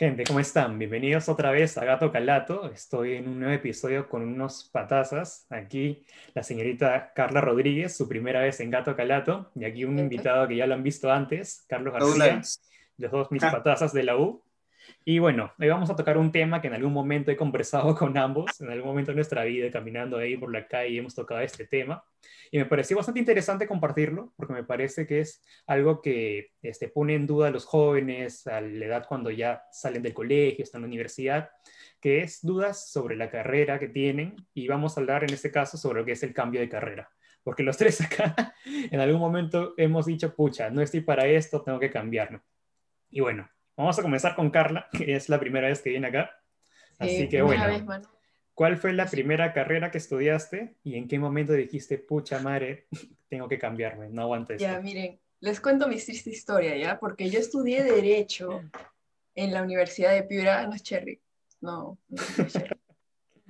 Gente, ¿cómo están? Bienvenidos otra vez a Gato Calato. Estoy en un nuevo episodio con unos patazas. Aquí la señorita Carla Rodríguez, su primera vez en Gato Calato. Y aquí un invitado que ya lo han visto antes, Carlos García, los dos mis ah. patazas de la U. Y bueno, hoy vamos a tocar un tema que en algún momento he conversado con ambos, en algún momento de nuestra vida, caminando ahí por la calle, hemos tocado este tema. Y me pareció bastante interesante compartirlo, porque me parece que es algo que este, pone en duda a los jóvenes a la edad cuando ya salen del colegio, están en la universidad, que es dudas sobre la carrera que tienen. Y vamos a hablar en este caso sobre lo que es el cambio de carrera porque los tres acá en algún momento hemos dicho, pucha, no estoy para esto, tengo que cambiarme. Y bueno, Vamos a comenzar con Carla, que es la primera vez que viene acá. Así que bueno, ¿cuál fue la primera carrera que estudiaste y en qué momento dijiste, pucha madre, tengo que cambiarme, no aguanto esto? Ya, miren, les cuento mi triste historia, ¿ya? Porque yo estudié Derecho en la Universidad de Piura, no es Cherry, no, no es Cherry.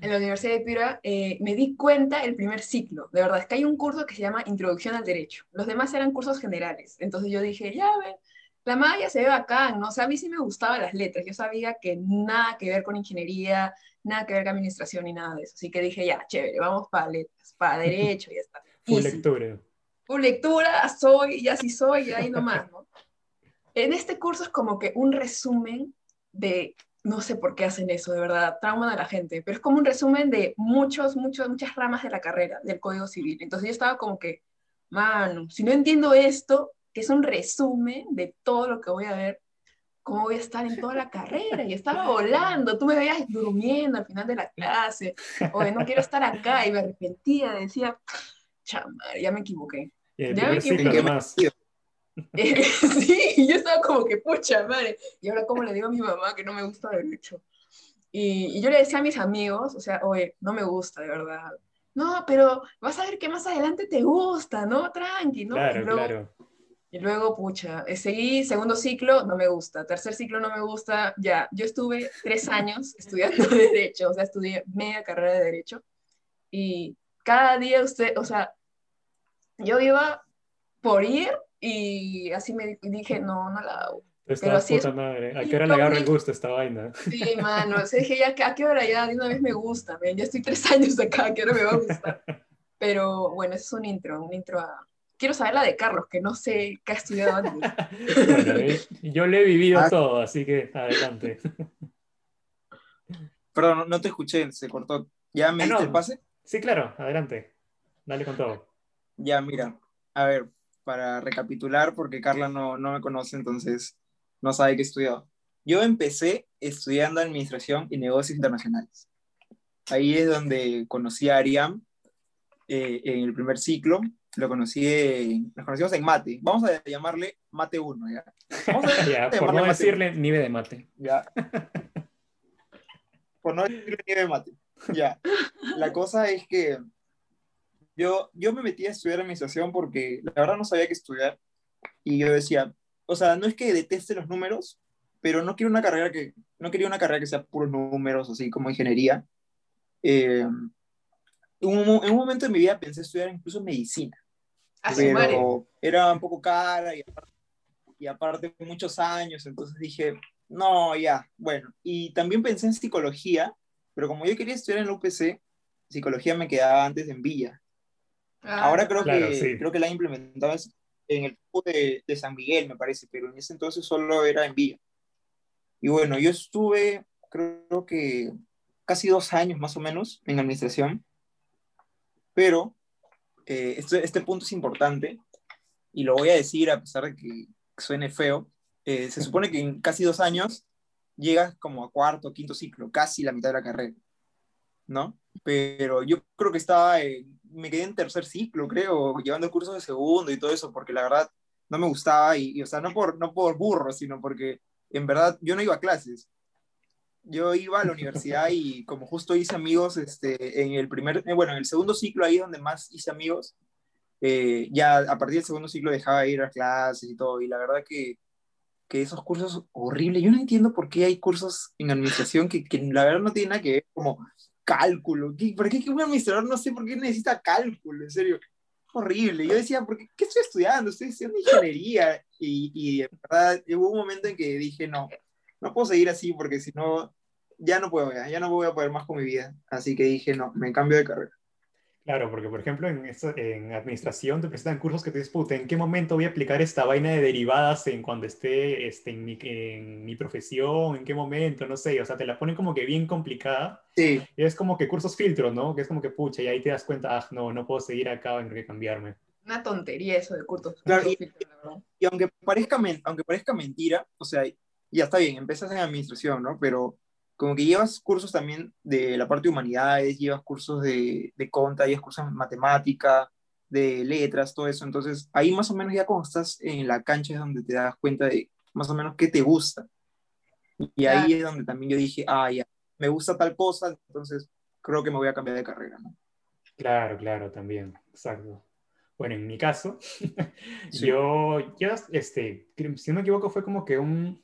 En la Universidad de Piura eh, me di cuenta el primer ciclo, de verdad, es que hay un curso que se llama Introducción al Derecho. Los demás eran cursos generales. Entonces yo dije, ya ven, la malla se ve bacán, ¿no? O sea, a mí sí me gustaban las letras, yo sabía que nada que ver con ingeniería, nada que ver con administración ni nada de eso, así que dije, ya, chévere, vamos para letras, para derecho, y ya está. Full lectura. Full lectura, soy, ya sí soy, y ahí nomás, ¿no? En este curso es como que un resumen de, no sé por qué hacen eso, de verdad, trauman a la gente, pero es como un resumen de muchos, muchos, muchas ramas de la carrera, del Código Civil. Entonces yo estaba como que, mano, si no entiendo esto, que es un resumen de todo lo que voy a ver, cómo voy a estar en toda la carrera. Y estaba volando, tú me veías durmiendo al final de la clase, o no quiero estar acá, y me arrepentía, decía, chamar, ya me equivoqué. Ya me equivoqué. Más. sí, yo estaba como que, pucha madre, y ahora cómo le digo a mi mamá que no me gusta derecho. Y, y yo le decía a mis amigos, o sea, oye, no me gusta, de verdad. No, pero vas a ver que más adelante te gusta, ¿no? Tranqui, ¿no? Claro, claro y luego, pucha, eh, seguí segundo ciclo, no me gusta, tercer ciclo no me gusta, ya, yo estuve tres años estudiando Derecho, o sea, estudié media carrera de Derecho, y cada día usted, o sea, yo iba por ir y así me dije, no, no la hago. Pero así puta madre. ¿A qué hora le agarra el gusto esta vaina? Sí, mano. O sea, dije, ya, ¿a qué hora ya? De una vez me gusta, ya estoy tres años acá, ¿a qué hora me va a gustar? Pero bueno, eso es un intro, un intro a, quiero saber la de Carlos, que no sé qué ha estudiado antes. Eh, yo le he vivido ah. todo, así que adelante. Perdón, no te escuché, se cortó. ¿Ya me ah, diste el pase? Sí, claro, adelante. Dale con todo. Ya, mira, a ver, para recapitular, porque Carla no, no me conoce, entonces no sabe qué he estudiado. Yo empecé estudiando Administración y Negocios Internacionales. Ahí es donde conocí a Ariam eh, en el primer ciclo lo conocí, nos conocimos en mate. Vamos a llamarle mate 1, ¿ya? ya por no decirle nieve de mate. Ya. por no decirle nieve de mate. Ya. La cosa es que yo, yo me metí a estudiar administración porque la verdad no sabía qué estudiar. Y yo decía, o sea, no es que deteste los números, pero no quiero una carrera que, no quería una carrera que sea puros números, así como ingeniería. Eh, en un momento de mi vida pensé estudiar incluso medicina. pero era un poco cara y aparte, y aparte muchos años, entonces dije, no, ya, bueno. Y también pensé en psicología, pero como yo quería estudiar en la UPC, psicología me quedaba antes en Villa. Ah, Ahora creo, que, creo que la implementado en el grupo de, de, San Miguel, me parece, pero en ese entonces solo era en Villa. Y bueno, yo estuve, creo que casi dos años más o menos en administración. Pero eh, este, este, punto es importante y lo voy a decir a pesar de que suene feo. Eh, se supone que en casi dos años llegas como a cuarto, o quinto ciclo, casi la mitad de la carrera, ¿no? Pero yo creo que estaba, me quedé en tercer ciclo, creo, llevando cursos de segundo y todo eso, porque la verdad no me gustaba y, y o sea, no por, no por burro, sino porque en verdad yo no iba a clases yo iba a la universidad y como justo hice amigos este, en el primer, eh, bueno, en el segundo ciclo ahí donde más hice amigos, eh, ya a partir del segundo ciclo dejaba de ir a clases y todo, y la verdad que, que esos cursos horribles, yo no entiendo por qué hay cursos en administración que, que la verdad no tienen nada que ver, como cálculo, ¿qué, ¿por qué un administrador no sé por qué necesita cálculo? En serio, horrible. Yo decía, ¿por qué, qué estoy estudiando? Estoy estudiando ingeniería. Y, y de verdad, hubo un momento en que dije, no, no puedo seguir así porque si no, ya no puedo, ya, ya no voy a poder más con mi vida. Así que dije, no, me cambio de carrera. Claro, porque por ejemplo en, en administración te presentan cursos que te disputan ¿en qué momento voy a aplicar esta vaina de derivadas en cuando esté este, en, mi, en mi profesión? ¿En qué momento? No sé, o sea, te la ponen como que bien complicada. Sí. Y es como que cursos filtros, ¿no? Que es como que pucha, y ahí te das cuenta, ah, no, no puedo seguir acá, tengo que cambiarme. Una tontería eso de cursos. Claro, y, filtros, la verdad. y aunque, parezca, men- aunque parezca mentira, o sea, ya está bien, empiezas en administración, ¿no? Pero como que llevas cursos también de la parte de humanidades, llevas cursos de, de conta, llevas cursos de matemática, de letras, todo eso. Entonces, ahí más o menos ya cuando estás en la cancha es donde te das cuenta de más o menos qué te gusta. Y ahí es donde también yo dije, ah, ya, me gusta tal cosa, entonces creo que me voy a cambiar de carrera, ¿no? Claro, claro, también, exacto. Bueno, en mi caso, Sí. yo, yo, este, si no me equivoco, fue como que un,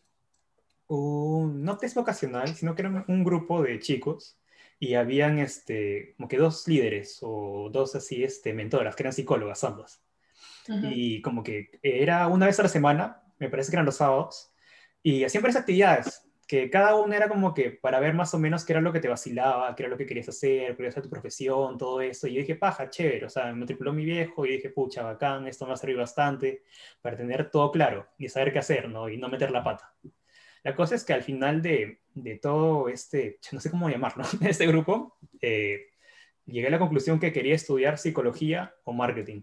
un, no test vocacional, sino que era un, grupo de chicos y habían, este, como que dos líderes o dos así, este, mentoras, que eran psicólogas ambas. Ujú. Y como que era una vez a la semana, me parece que eran los sábados, y hacían varias actividades, que cada una era como que para ver más o menos qué era lo que te vacilaba, qué era lo que querías hacer, cuál era tu profesión, todo eso. Y yo dije, paja, chévere, o sea, me matriculó mi viejo y dije, pucha, bacán, esto me va a servir bastante para tener todo claro y saber qué hacer, ¿no? Y no meter la pata. La cosa es que al final de, de todo este, no sé cómo llamarlo, este grupo, eh, llegué a la conclusión que quería estudiar psicología o marketing.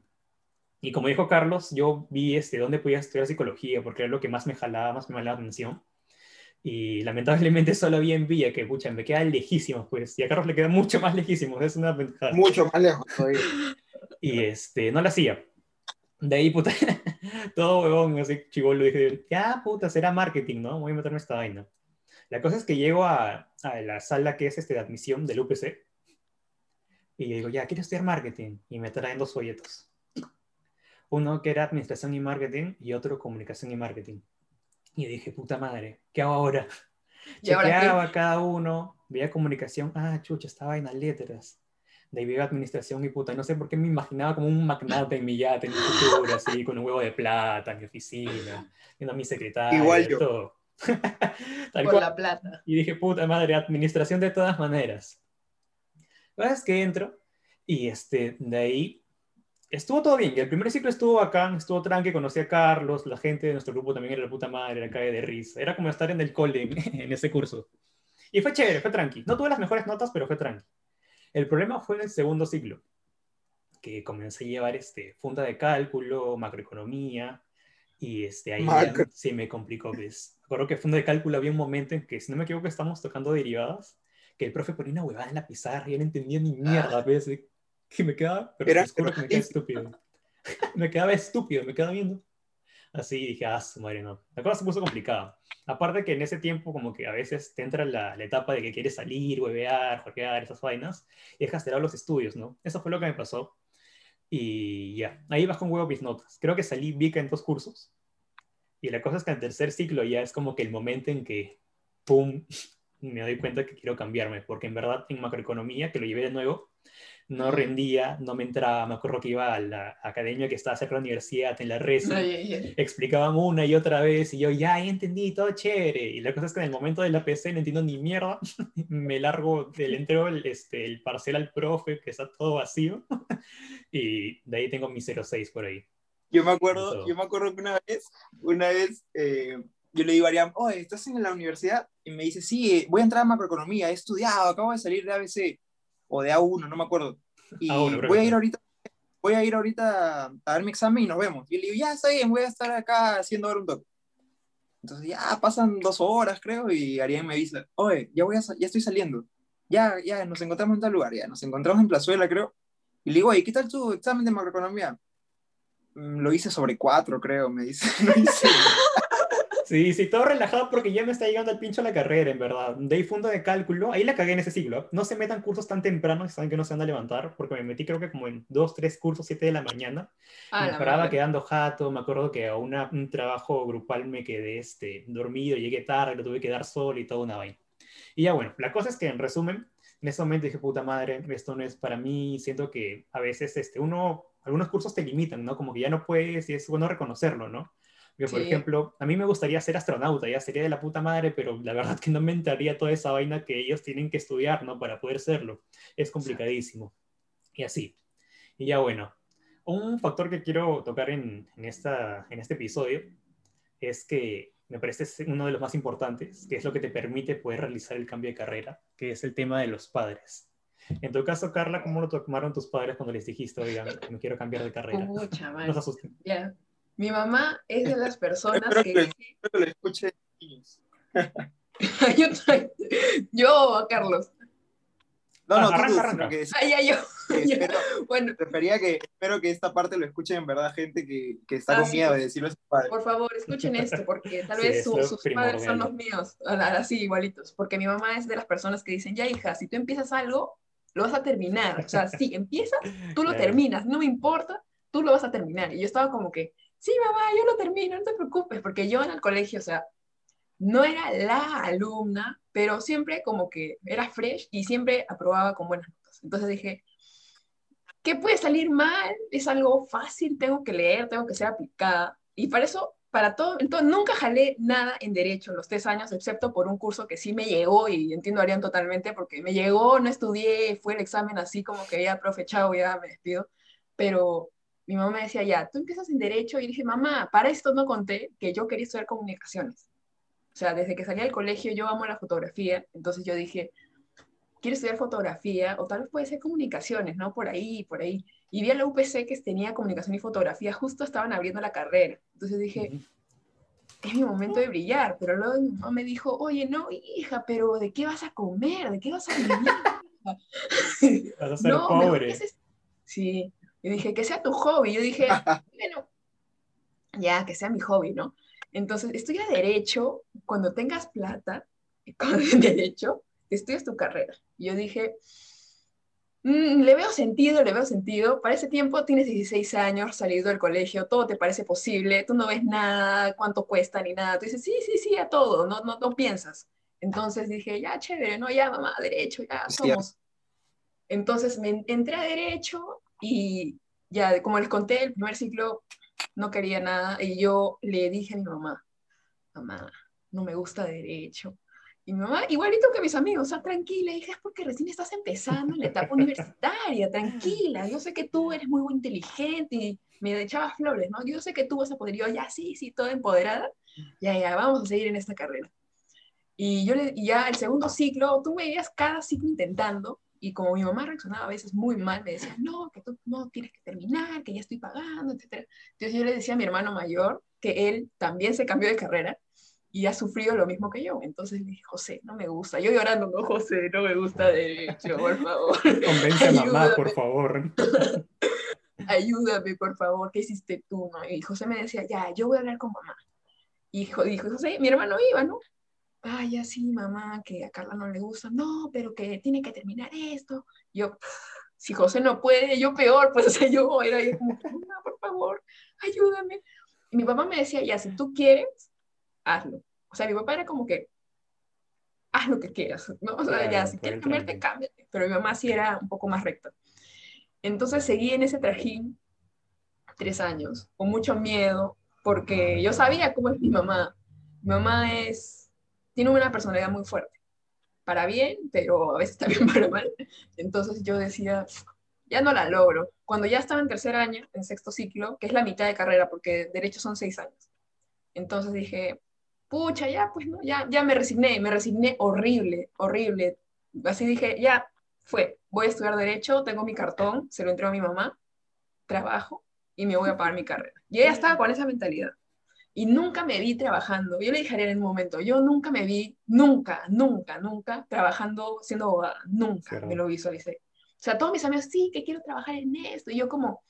Y como dijo Carlos, yo vi este, dónde podía estudiar psicología, porque era lo que más me jalaba, más me llamaba la atención. Y lamentablemente solo había en Villa, que pucha, me queda lejísimo, pues. Y a Carlos le queda mucho más lejísimo, es una ventaja. Mucho más lejos todavía. Y este, no la hacía. De ahí, puta, todo huevón, así chivolo, dije, ya, puta, será marketing, ¿no? Voy a meterme esta vaina. La cosa es que llego a, a la sala que es este, de admisión del UPC y digo, ya, quiero estudiar marketing. Y me traen dos folletos. Uno que era administración y marketing y otro comunicación y marketing. Y dije, puta madre, ¿qué hago ahora? ¿Y ahora qué? Chequeaba cada uno, veía comunicación, ah, chucha, esta vaina, letras. De administración y puta, no sé por qué me imaginaba como un magnate en mi yate, en mi futuro, así, con un huevo de plata en mi oficina, viendo a mi secretaria, Igual yo. todo. Tal Por cual. la plata. Y dije, puta madre, administración de todas maneras. La verdad es que entro y este, de ahí estuvo todo bien. Y el primer ciclo estuvo acá, estuvo tranqui, conocí a Carlos, la gente de nuestro grupo también era la puta madre, era cae de risa. Era como estar en el cole en, en ese curso. Y fue chévere, fue tranqui. No tuve las mejores notas, pero fue tranqui. El problema fue en el segundo ciclo, que comencé a llevar este, funda de cálculo, macroeconomía, y este, ahí Macro. se me complicó. Pues. Recuerdo que funda de cálculo había un momento en que, si no me equivoco, estamos tocando derivadas, que el profe ponía una huevada en la pizarra y yo no entendía ni mierda, ¿ves? Que me quedaba, pero Era te juro que me quedaba estúpido. me quedaba estúpido, me quedaba viendo. Así dije, ah, su madre, no. La cosa se puso complicada. Aparte que en ese tiempo como que a veces te entra la, la etapa de que quieres salir, huevear, jorgear, esas vainas, y dejas de lado los estudios, ¿no? Eso fue lo que me pasó. Y ya, ahí bajó un huevo mis notas. Creo que salí Vica en dos cursos. Y la cosa es que en tercer ciclo ya es como que el momento en que, ¡pum!, me doy cuenta que quiero cambiarme, porque en verdad en macroeconomía, que lo llevé de nuevo, no rendía, no me entraba, me acuerdo que iba a la academia que estaba cerca de la universidad, en la ay, ay. explicaban una y otra vez y yo ya entendí, todo chévere. Y la cosa es que en el momento de la PC no entiendo ni mierda, me largo del entrego el, este, el parcial al profe, que está todo vacío, y de ahí tengo mi 06 por ahí. Yo me acuerdo, Eso. yo me acuerdo que una vez, una vez eh, yo le digo a Ariam, oye, ¿estás en la universidad? Y me dice, sí, voy a entrar a macroeconomía, he estudiado, acabo de salir de ABC o de A1, no me acuerdo. Y A1 creo voy a ir ahorita, voy a ir ahorita a dar mi examen y nos vemos. Y le digo, ya está bien, voy a estar acá haciendo ahora un toque. Entonces ya pasan dos horas, creo, y Ariam me dice, oye, ya, voy a, ya estoy saliendo. Ya, ya, nos encontramos en tal lugar, ya, nos encontramos en Plazuela, creo. Y le digo, oye, ¿qué tal tu examen de macroeconomía? "Mm, Lo hice sobre cuatro, creo, me dice. Lo hice. Sí, sí, todo relajado porque ya me está llegando al pincho la carrera, en verdad. De ahí fondo de cálculo, ahí la cagué en ese siglo. No se metan cursos tan temprano, saben que no se van a levantar, porque me metí creo que como en dos, tres cursos, siete de la mañana. Ah, me la paraba madre. quedando jato, me acuerdo que a una- un trabajo grupal me quedé este, dormido, llegué tarde, lo tuve que dar solo y toda una vaina. Y ya bueno, la cosa es que en resumen, en ese momento dije, puta madre, esto no es para mí, siento que a veces este, uno, algunos cursos te limitan, ¿no? Como que ya no puedes y es bueno reconocerlo, ¿no? Que, por Sí. ejemplo, a mí me gustaría ser astronauta, ya sería de la puta madre, pero la verdad que no me entraría toda esa vaina que ellos tienen que estudiar, ¿no? Para poder serlo. Es complicadísimo. Y así. Y ya bueno, un factor que quiero tocar en, en esta, en este episodio es que me parece uno de los más importantes, que es lo que te permite poder realizar el cambio de carrera, que es el tema de los padres. En tu caso, Carla, ¿cómo lo tomaron tus padres cuando les dijiste, oigan, me quiero cambiar de carrera? Pucha, No man. se asusten. Ya. Mi mamá es de las personas Espero que que- dice, Espero que lo escuchen niños. yo, yo, Carlos. No, no, Ah, arranca, tú, arranca. que Ay, ya, yo. que ya. espero, Bueno, prefería que espero que esta parte lo escuchen en verdad gente que, que está Ah, con sí, miedo por- de decirlo a sus padres. por favor, escuchen esto, porque tal Sí, vez su- lo sus padres son los míos, a- a- así igualitos. Porque mi mamá es de las personas que dicen, ya, hija, si tú empiezas algo, lo vas a terminar. O sea, si empiezas, tú lo terminas, no me importa, tú lo vas a terminar. Y yo estaba como que, sí, mamá, yo lo termino, no te preocupes, porque yo en el colegio, o sea, no era la alumna, pero siempre como que era fresh y siempre aprobaba con buenas notas. Entonces dije, ¿qué puede salir mal? Es algo fácil, tengo que leer, tengo que ser aplicada. Y para eso, para todo, entonces nunca jalé nada en derecho en los tres años, excepto por un curso que sí me llegó y entiendo a Arián totalmente, porque me llegó, no estudié, fue el examen así como que ya, profe, chao, ya me despido. Pero mi mamá me decía, ya, tú empiezas en derecho y dije, mamá, para esto no conté que yo quería estudiar comunicaciones. O sea, desde que salí del colegio yo amo la fotografía, entonces yo dije, quiero estudiar fotografía o tal vez puede ser comunicaciones, ¿no? Por ahí, por ahí. Y vi a la UPC que tenía comunicación y fotografía, justo estaban abriendo la carrera. Entonces dije, es mi momento de brillar, pero luego mi mamá me dijo, oye, no, hija, pero ¿de qué vas a comer? ¿De qué vas a vivir? Vas a ser no, pobre. Sí, yo dije, que sea tu hobby. Yo dije, bueno, ya, que sea mi hobby, ¿no? Entonces, estudia Derecho, cuando tengas plata, con Derecho, estudias tu carrera. Y yo dije, "Mm, le veo sentido, le veo sentido. Para ese tiempo tienes 16 años, salido del colegio, todo te parece posible, tú no ves nada, cuánto cuesta ni nada. Tú dices, sí, sí, sí, a todo, no, no, no piensas. Entonces dije, ya, chévere, no, ya, mamá, Derecho, ya somos. Entonces me entré a Derecho y ya, como les conté, el primer ciclo no quería nada y yo le dije a mi mamá, mamá, no me gusta Derecho. Y mi mamá, igualito que mis amigos, o sea, tranquila, hija, es porque recién estás empezando en la etapa universitaria, tranquila, yo sé que tú eres muy, inteligente y me echaba flores, ¿no? Yo sé que tú vas a poder, y yo, ya, sí, sí, toda empoderada, ya, ya, vamos a seguir en esta carrera. Y yo y ya el segundo ciclo, tú me veías cada ciclo intentando, y como mi mamá reaccionaba a veces muy mal, me decía, no, que tú no tienes que terminar, que ya estoy pagando, etc. Entonces yo le decía a mi hermano mayor que él también se cambió de carrera y ha sufrido lo mismo que yo. Entonces le dije, José, no me gusta. Yo llorando, no, José, no me gusta derecho, por favor. Convence a mamá, por favor. ayúdame, por favor, ¿qué hiciste tú? No? Y José me decía, ya, yo voy a hablar con mamá. Y dijo José, mi hermano iba, ¿no? Ay, ya sí, mamá, que a Carla no le gusta. No, pero que tiene que terminar esto. Yo, si José no puede, yo peor, pues, o sea, yo era yo como, mamá, por favor, ayúdame. Y mi papá me decía, ya, si tú quieres, hazlo. O sea, mi papá era como que, haz lo que quieras, ¿no? O sea, Claro, ya, si quieres cambiarte, cámbiate. Pero mi mamá sí era un poco más recta. Entonces seguí en ese trajín tres años, con mucho miedo, porque yo sabía cómo es mi mamá. Mi mamá es, tiene una personalidad muy fuerte, para bien, pero a veces también para mal. Entonces yo decía, ya no la logro. Cuando ya estaba en tercer año, en sexto ciclo, que es la mitad de carrera, porque derecho son seis años. Entonces dije, pucha, ya, pues no, ya, ya me resigné, me resigné horrible, horrible. Así dije, ya fue, voy a estudiar derecho, tengo mi cartón, se lo entrego a mi mamá, trabajo y me voy a pagar mi carrera. Y ella estaba con esa mentalidad. Y nunca me vi trabajando. Yo le dije en un momento, yo nunca me vi, nunca, nunca, nunca trabajando siendo abogada. Nunca me lo visualicé. O sea, todos mis amigos, sí, que quiero trabajar en esto. Y yo como,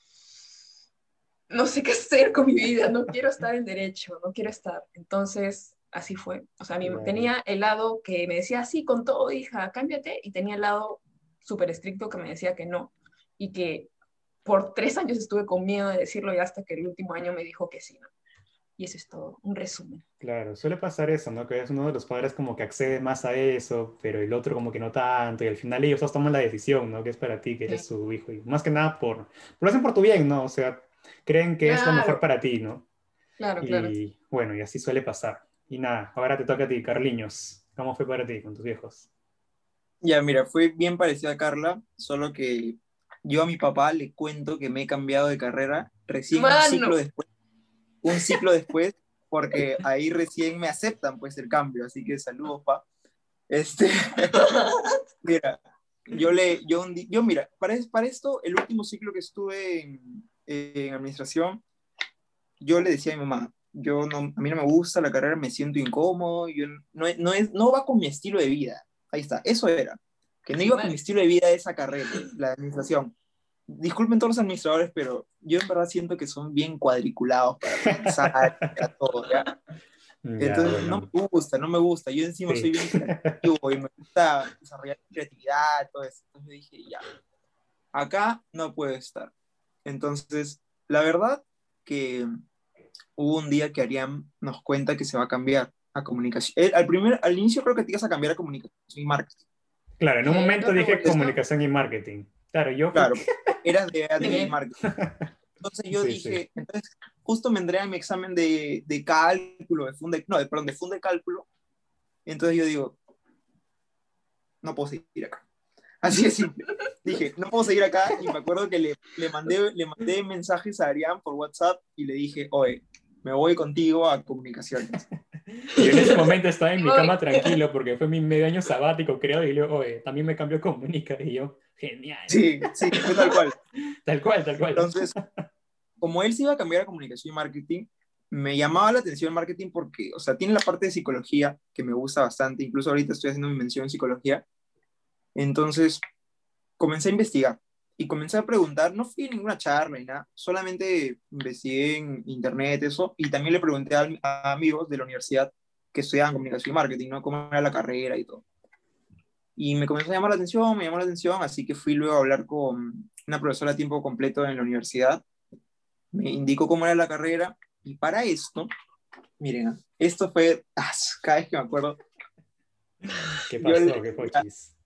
no sé qué hacer con mi vida, no quiero estar en derecho, no quiero estar. Entonces, así fue. O sea, Claro. tenía el lado que me decía, sí, con todo, hija, cámbiate. Y tenía el lado súper estricto que me decía que no. Y que por tres años estuve con miedo de decirlo y hasta que el último año me dijo que sí. ¿no? Y eso es todo, un resumen. Claro, suele pasar eso, ¿no? Que es uno de los padres como que accede más a eso, pero el otro como que no tanto, y al final ellos dos toman la decisión, ¿no? Que es para ti, que eres Sí. su hijo, y más que nada por, lo hacen por tu bien, ¿no? O sea, creen que es lo mejor para ti, ¿no? Claro, claro. Y bueno, y así suele pasar. Y nada, ahora te toca a ti, Carliños. ¿Cómo fue para ti con tus viejos? Ya, mira, fue bien parecido a Carla, solo que yo a mi papá le cuento que me he cambiado de carrera recién un ciclo después. Un ciclo después, porque ahí recién me aceptan pues el cambio, así que saludos, pa. Este, mira, yo le, yo, mira, para, es- para esto, el último ciclo que estuve en, en administración, yo le decía a mi mamá, yo no, a mí no me gusta la carrera, me siento incómodo, yo no, no, es, no va con mi estilo de vida. Ahí está, eso era, que no iba con mi estilo de vida esa carrera, la administración. Disculpen todos los administradores, pero yo en verdad siento que son bien cuadriculados para pensar, para todo, ¿ya? Ya, Entonces bueno. no me gusta, no me gusta. Yo encima Sí. soy bien creativo y me gusta desarrollar creatividad, todo eso. Entonces dije, ya, acá no puedo estar. Entonces, la verdad que hubo un día que Ariam nos cuenta que se va a cambiar a comunicación. Él, al, primer, al inicio creo que te ibas a cambiar a comunicación y marketing. Claro, en un Eh, momento dije comunicación y marketing. Claro, yo Claro, eras de admin y marketing. Entonces yo Sí, dije, entonces justo me entré a mi examen de, de cálculo, de funde, no, de, perdón, de funde cálculo. Entonces yo digo, no puedo seguir acá. Así simple. Dije, no puedo seguir acá. Y me acuerdo que le, le, mandé, le mandé mensajes a Arián por WhatsApp y le dije, oye, me voy contigo a comunicaciones. Yo en ese momento estaba en mi cama tranquilo porque fue mi medio año sabático, creo, y luego, oye, también me cambió comunica. Y yo, genial. Sí, sí, fue tal cual. Tal cual, tal cual. Entonces, como él se iba a cambiar a comunicación y marketing, me llamaba la atención el marketing porque, o sea, tiene la parte de psicología que me gusta bastante, incluso ahorita estoy haciendo mi mención en psicología. Entonces, comencé a investigar y comencé a preguntar, no fui a ninguna charla ni nada, solamente investigué en internet eso y también le pregunté a, a amigos de la universidad que estudiaban comunicación y marketing, ¿no? Cómo era la carrera y todo. Y me comenzó a llamar la atención, me llamó la atención, así que fui luego a hablar con una profesora a tiempo completo en la universidad. Me indicó cómo era la carrera y para esto, miren, esto fue, ah, cada vez que me acuerdo, ¿Qué pasó? le- ¿Qué pochis?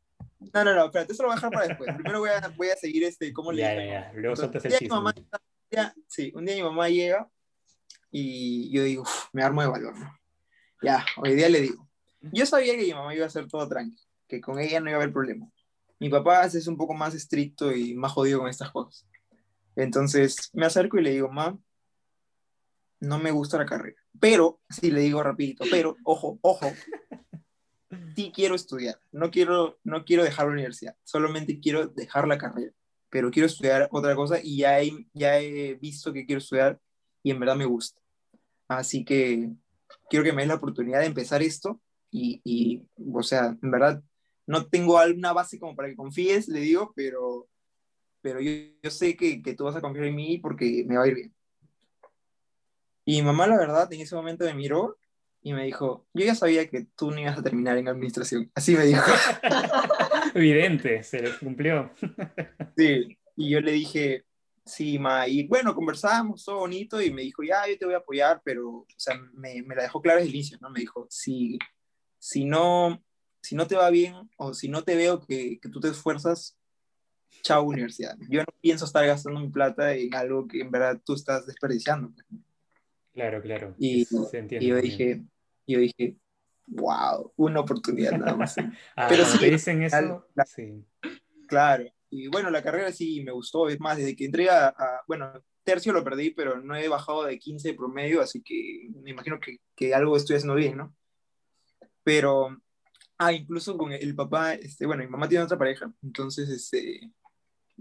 no, no, no, espérate, eso lo voy a dejar para después. Primero voy a, voy a seguir este, cómo le Ya, dije, ya, ya. Luego Entonces, el chisme. mamá- sí, un día mi mamá llega y yo digo, "Uf, me armo de valor, ¿no? Ya, hoy día le digo. Yo sabía que mi mamá iba a hacer todo tranqui, que con ella no iba a haber problema. Mi papá es un poco más estricto y más jodido con estas cosas. Entonces me acerco y le digo, mamá, no me gusta la carrera. Pero, sí, le digo rapidito, pero, ojo, ojo, sí quiero estudiar. No quiero, no quiero dejar la universidad, solamente quiero dejar la carrera. Pero quiero estudiar otra cosa y ya he, ya he visto que quiero estudiar y en verdad me gusta. Así que quiero que me des la oportunidad de empezar esto y, y, o sea, en verdad no tengo alguna base como para que confíes, le digo, pero, pero yo, yo sé que, que tú vas a confiar en mí porque me va a ir bien. Y mamá, la verdad, en ese momento me miró y me dijo, yo ya sabía que tú no ibas a terminar en administración. Así me dijo. Evidente, se le cumplió. Sí, y yo le dije, sí, ma, y bueno, conversamos, todo bonito, y me dijo, ya, yo te voy a apoyar, pero, o sea, me, me la dejó clara desde el inicio, ¿no? Me dijo, si, si, no, si no te va bien, o si no te veo que, que tú te esfuerzas, chao universidad. Yo no pienso estar gastando mi plata en algo que en verdad tú estás desperdiciando. pues". Claro, claro. Y, Se entiende y yo bien. dije, yo dije, wow, una oportunidad nada más. Ah, pero cuando sí, dicen eso, al- la- sí. Claro, y bueno, la carrera sí me gustó, es más, desde que entré a, a- bueno, tercio lo perdí, pero no he bajado de 15 de promedio, así que me imagino que, que algo estoy haciendo bien, ¿no? Pero, ah, incluso con el papá, este, bueno, mi mamá tiene otra pareja, entonces, este,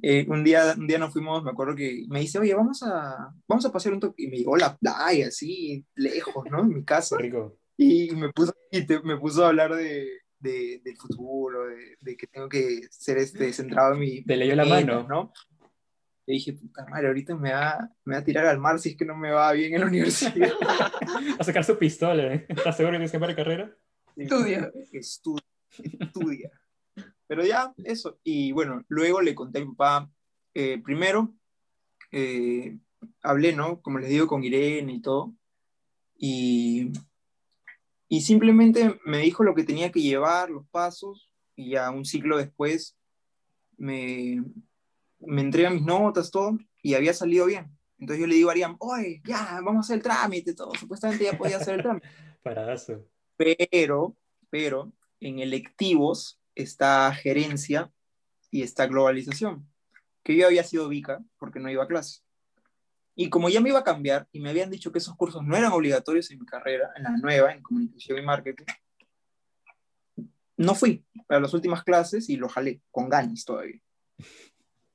eh, un, día, un día nos fuimos, me acuerdo que me dice, oye, vamos a, vamos a pasear un toque, y me llevó a la playa, así, lejos, ¿no? En mi casa. Rico. Y me puso, y te- me puso a hablar de, de- del futuro, de, de que tengo que ser este, centrado en mi... Te leyó la mano. ¿no? Y dije, puta madre, ahorita me va, me va a tirar al mar si es que no me va bien en la universidad. A sacar su pistola. ¿eh? ¿Estás seguro que tienes que para carrera? Estudia. Estudia, estudia. Pero ya, eso. Y bueno, luego le conté a mi papá, eh, primero, eh, hablé, ¿no? Como les digo, con Irene y todo. Y, y simplemente me dijo lo que tenía que llevar, los pasos, y ya un ciclo después me, me entrega mis notas, todo, y había salido bien. Entonces yo le digo a Ariam, oye, ya, vamos a hacer el trámite, todo, supuestamente ya podía hacer el trámite. Parazo. Pero, pero, en electivos está gerencia y está globalización, que yo había sido vica porque no iba a clase. Y como ya me iba a cambiar y me habían dicho que esos cursos no eran obligatorios en mi carrera, en la nueva, en comunicación y marketing, no fui a las últimas clases y lo jalé con ganas todavía.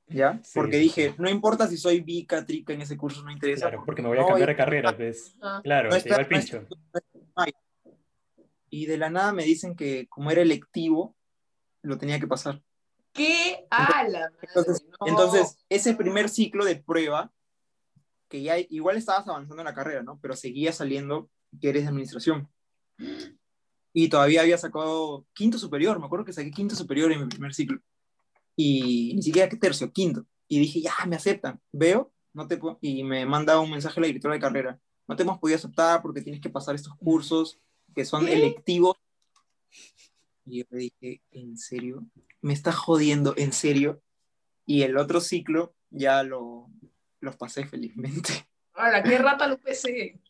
¿Ya? Sí, porque sí, dije, no importa si soy bica, trica en ese curso, no interesa. Claro, porque me voy a no cambiar de carrera, pues. Ah. Claro, no te lleva el está- no está- pincho. Y de la nada me dicen que como era electivo, lo tenía que pasar. ¿Qué? ¡Ah, la madre! Entonces, no. entonces, ese primer ciclo de prueba, que ya igual estabas avanzando en la carrera, ¿no? Pero seguía saliendo que eres de administración. Y todavía había sacado quinto superior, me acuerdo que saqué quinto superior en mi primer ciclo. Y ni siquiera que tercio, quinto. Y dije, ya, me aceptan. Veo, no te y me manda un mensaje la directora de carrera. No te hemos podido aceptar porque tienes que pasar estos cursos que son ¿Qué? electivos. Y yo le dije, ¿en serio? ¿Me estás jodiendo? ¿En serio? Y el otro ciclo ya lo, los pasé felizmente. ¡Hala, qué rata lo PC!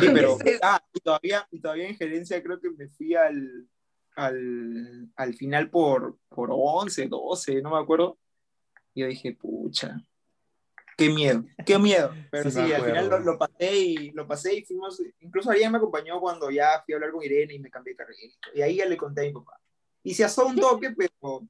Sí, pero ah, y todavía, y todavía en gerencia creo que me fui al, al, al final por, por 11, 12, no me acuerdo. Y yo dije, pucha, qué miedo, qué miedo. Pero Sí, sí, al final lo, lo pasé y lo pasé y fuimos, incluso alguien me acompañó cuando ya fui a hablar con Irene y me cambié de carrera. Y ahí ya le conté a mi papá. Y se asó un toque, pero,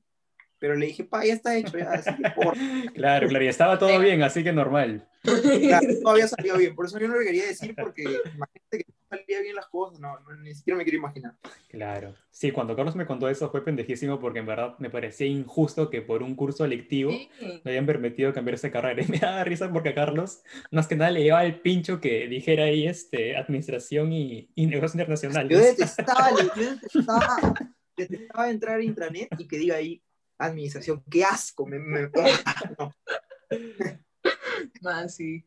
pero le dije, pa, ya está hecho, ya, así que por Claro, claro, y estaba todo bien, así que normal. Claro, no había salido bien, por eso yo no lo quería decir, porque imagínate que no salía bien las cosas, no, no, ni siquiera me quería imaginar. Claro. Sí, cuando Carlos me contó eso fue pendejísimo porque en verdad me parecía injusto que por un curso electivo Sí. me hayan permitido cambiarse de carrera. Y me daba risa porque a Carlos, más que nada, le llevaba el pincho que dijera ahí este, administración y, y negocios Yo internacionales. detestaba, yo detestaba, detestaba entrar a intranet y que diga ahí administración, qué asco, me, me- no. Man, sí.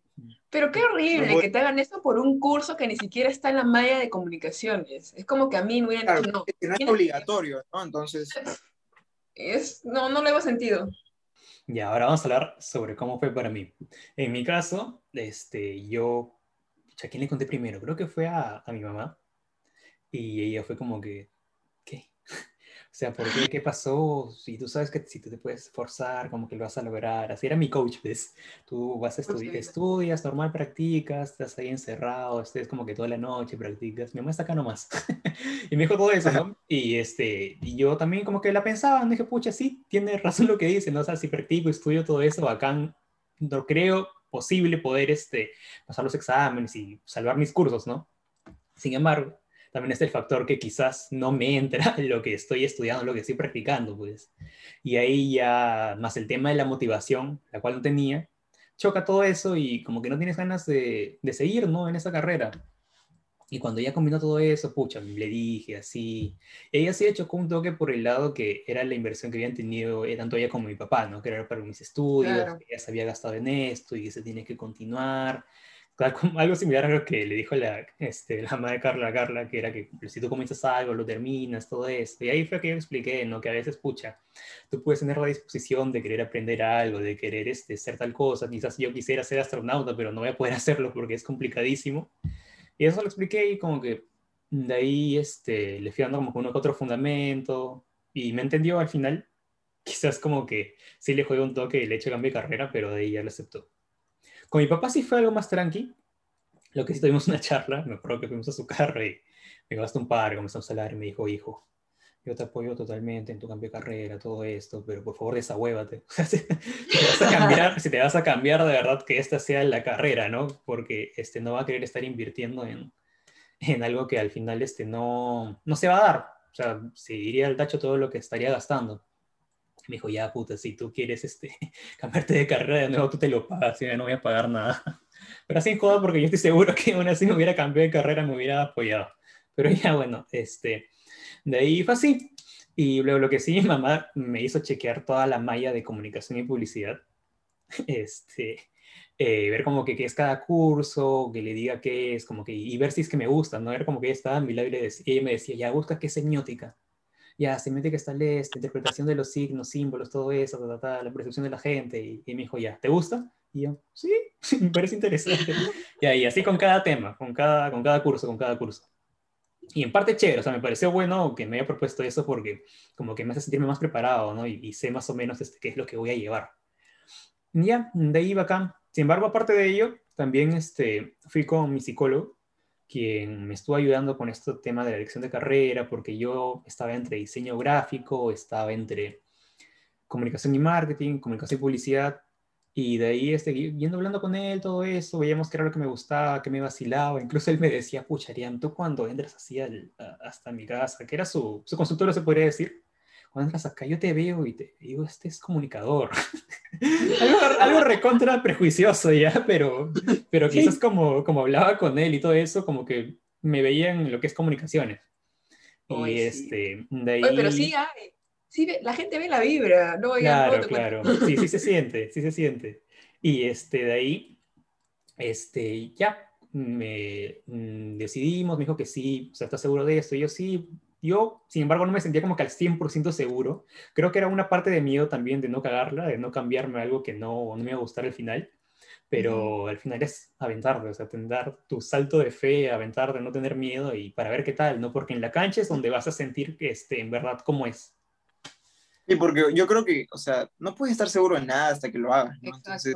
Pero qué horrible No voy- que te hagan eso por un curso que ni siquiera está en la malla de comunicaciones. Es como que a mí me hubieran Claro, dicho, no, es que no es obligatorio, ¿no? Entonces, es, no, no le hago sentido. Ya, ahora vamos a hablar sobre cómo fue para mí. En mi caso, este, yo, ¿a quién le conté primero? Creo que fue a, a mi mamá. Y ella fue como que, sea, ¿por qué? ¿Qué pasó? Si tú sabes que si tú te puedes esforzar, como que lo vas a lograr. Así era mi coach, ¿ves? Tú vas a estudiar, estudias, normal practicas, estás ahí encerrado, estés como que toda la noche practicas. Mi mamá está acá nomás. y me dijo todo eso, ¿no? Y, este, y yo también como que la pensaba, dije, pucha, sí, tiene razón lo que dice, ¿no? O sea, si practico, estudio todo eso, bacán, no creo posible poder este, pasar los exámenes y salvar mis cursos, ¿no? Sin embargo, también está el factor que quizás no me entra lo que estoy estudiando, lo que estoy practicando, pues. Y ahí ya, más el tema de la motivación, la cual no tenía, choca todo eso y como que no tienes ganas de, de seguir, ¿no? En esa carrera. Y cuando ya combinó todo eso, pucha, le dije así. Ella sí chocó un toque por el lado que era la inversión que habían tenido eh, tanto ella como mi papá, ¿no? Que era para mis estudios, Claro. que ya se había gastado en esto y que se tiene que continuar. Algo similar a lo que le dijo la, este, la mamá de Carla Carla, que era que pues, si tú comienzas algo, lo terminas, todo esto. Y ahí fue que yo expliqué, ¿no? Que a veces, pucha, tú puedes tener la disposición de querer aprender algo, de querer este, ser tal cosa. Quizás yo quisiera ser astronauta, pero no voy a poder hacerlo porque es complicadísimo. Y eso lo expliqué y como que de ahí este, le fui dando como uno que otro fundamento y me entendió al final. Quizás como que sí le jugué un toque y le eché cambio de carrera, pero de ahí ya lo aceptó. Con mi papá sí fue algo más tranqui. Lo que sí tuvimos una charla, me acuerdo que fuimos a su carro y me gastó un par, comenzamos a hablar y me dijo, hijo, yo te apoyo totalmente en tu cambio de carrera, todo esto, pero por favor desahuévate. Si te vas a cambiar, si te vas a cambiar, de verdad que esta sea la carrera, ¿no? Porque este, no va a querer estar invirtiendo en, en algo que al final este, no, no se va a dar. O sea, se iría al tacho todo lo que estaría gastando. Me dijo, ya puta, si tú quieres este, cambiarte de carrera de nuevo, tú te lo pagas, yo no voy a pagar nada. Pero así joda, porque yo estoy seguro que aún así me hubiera cambiado de carrera, me hubiera apoyado. Pero ya bueno, este, de ahí fue así. Y luego lo que sí, mi mamá me hizo chequear toda la malla de comunicación y publicidad. Este, eh, ver como que qué es cada curso, que le diga qué es, como que, y ver si es que me gusta, ¿no? Era como que ella estaba en mi lado y, le decía- y ella me decía, ya, busca qué es semiótica. Ya, semiótica está esta, interpretación de los signos, símbolos, todo eso, ta, ta, ta, la percepción de la gente. Y, y me dijo, ya, ¿te gusta? Y yo, sí, me parece interesante. Y ahí, así con cada tema, con cada, con cada curso, con cada curso. Y en parte chévere, o sea, me pareció bueno que me haya propuesto eso porque como que me hace sentirme más preparado, ¿no? Y, sé más o menos este, qué es lo que voy a llevar. Y ya, de ahí bacán. Sin embargo, aparte de ello, también este, fui con mi psicólogo, quien me estuvo ayudando con este tema de la elección de carrera, porque yo estaba entre diseño gráfico, estaba entre comunicación y marketing, comunicación y publicidad, y de ahí, este, yendo hablando con él, todo eso, veíamos que era lo que me gustaba, que me vacilaba. Incluso él me decía, pucha, tú cuando entras así hasta mi casa, que era su, su consultorio, se podría decir, cuando entras acá, yo te veo y te digo, este es comunicador. algo, algo, recontra prejuicioso ya, pero, pero quizás como, como hablaba con él y todo eso, como que me veían en lo que es comunicaciones. y este, de ahí... pero sí hay, sí, la gente ve la vibra, ¿no? claro, claro. Sí, sí se siente, sí se siente. Y este, de ahí, este, ya me mm, decidimos, me dijo que sí, o sea, ¿estás seguro de esto? Y yo sí, yo, sin embargo, no me sentía como que al 100% seguro. Creo que era una parte de miedo también de no cagarla, de no cambiarme algo que no, no me iba a gustar al final. Pero al final es aventarte, o sea, tener tu salto de fe, aventar de no tener miedo y para ver qué tal, ¿no? Porque en la cancha es donde vas a sentir que, este, en verdad, cómo es. Sí, porque yo creo que, o sea, no puedes estar seguro de nada hasta que lo hagas, ¿no? Entonces,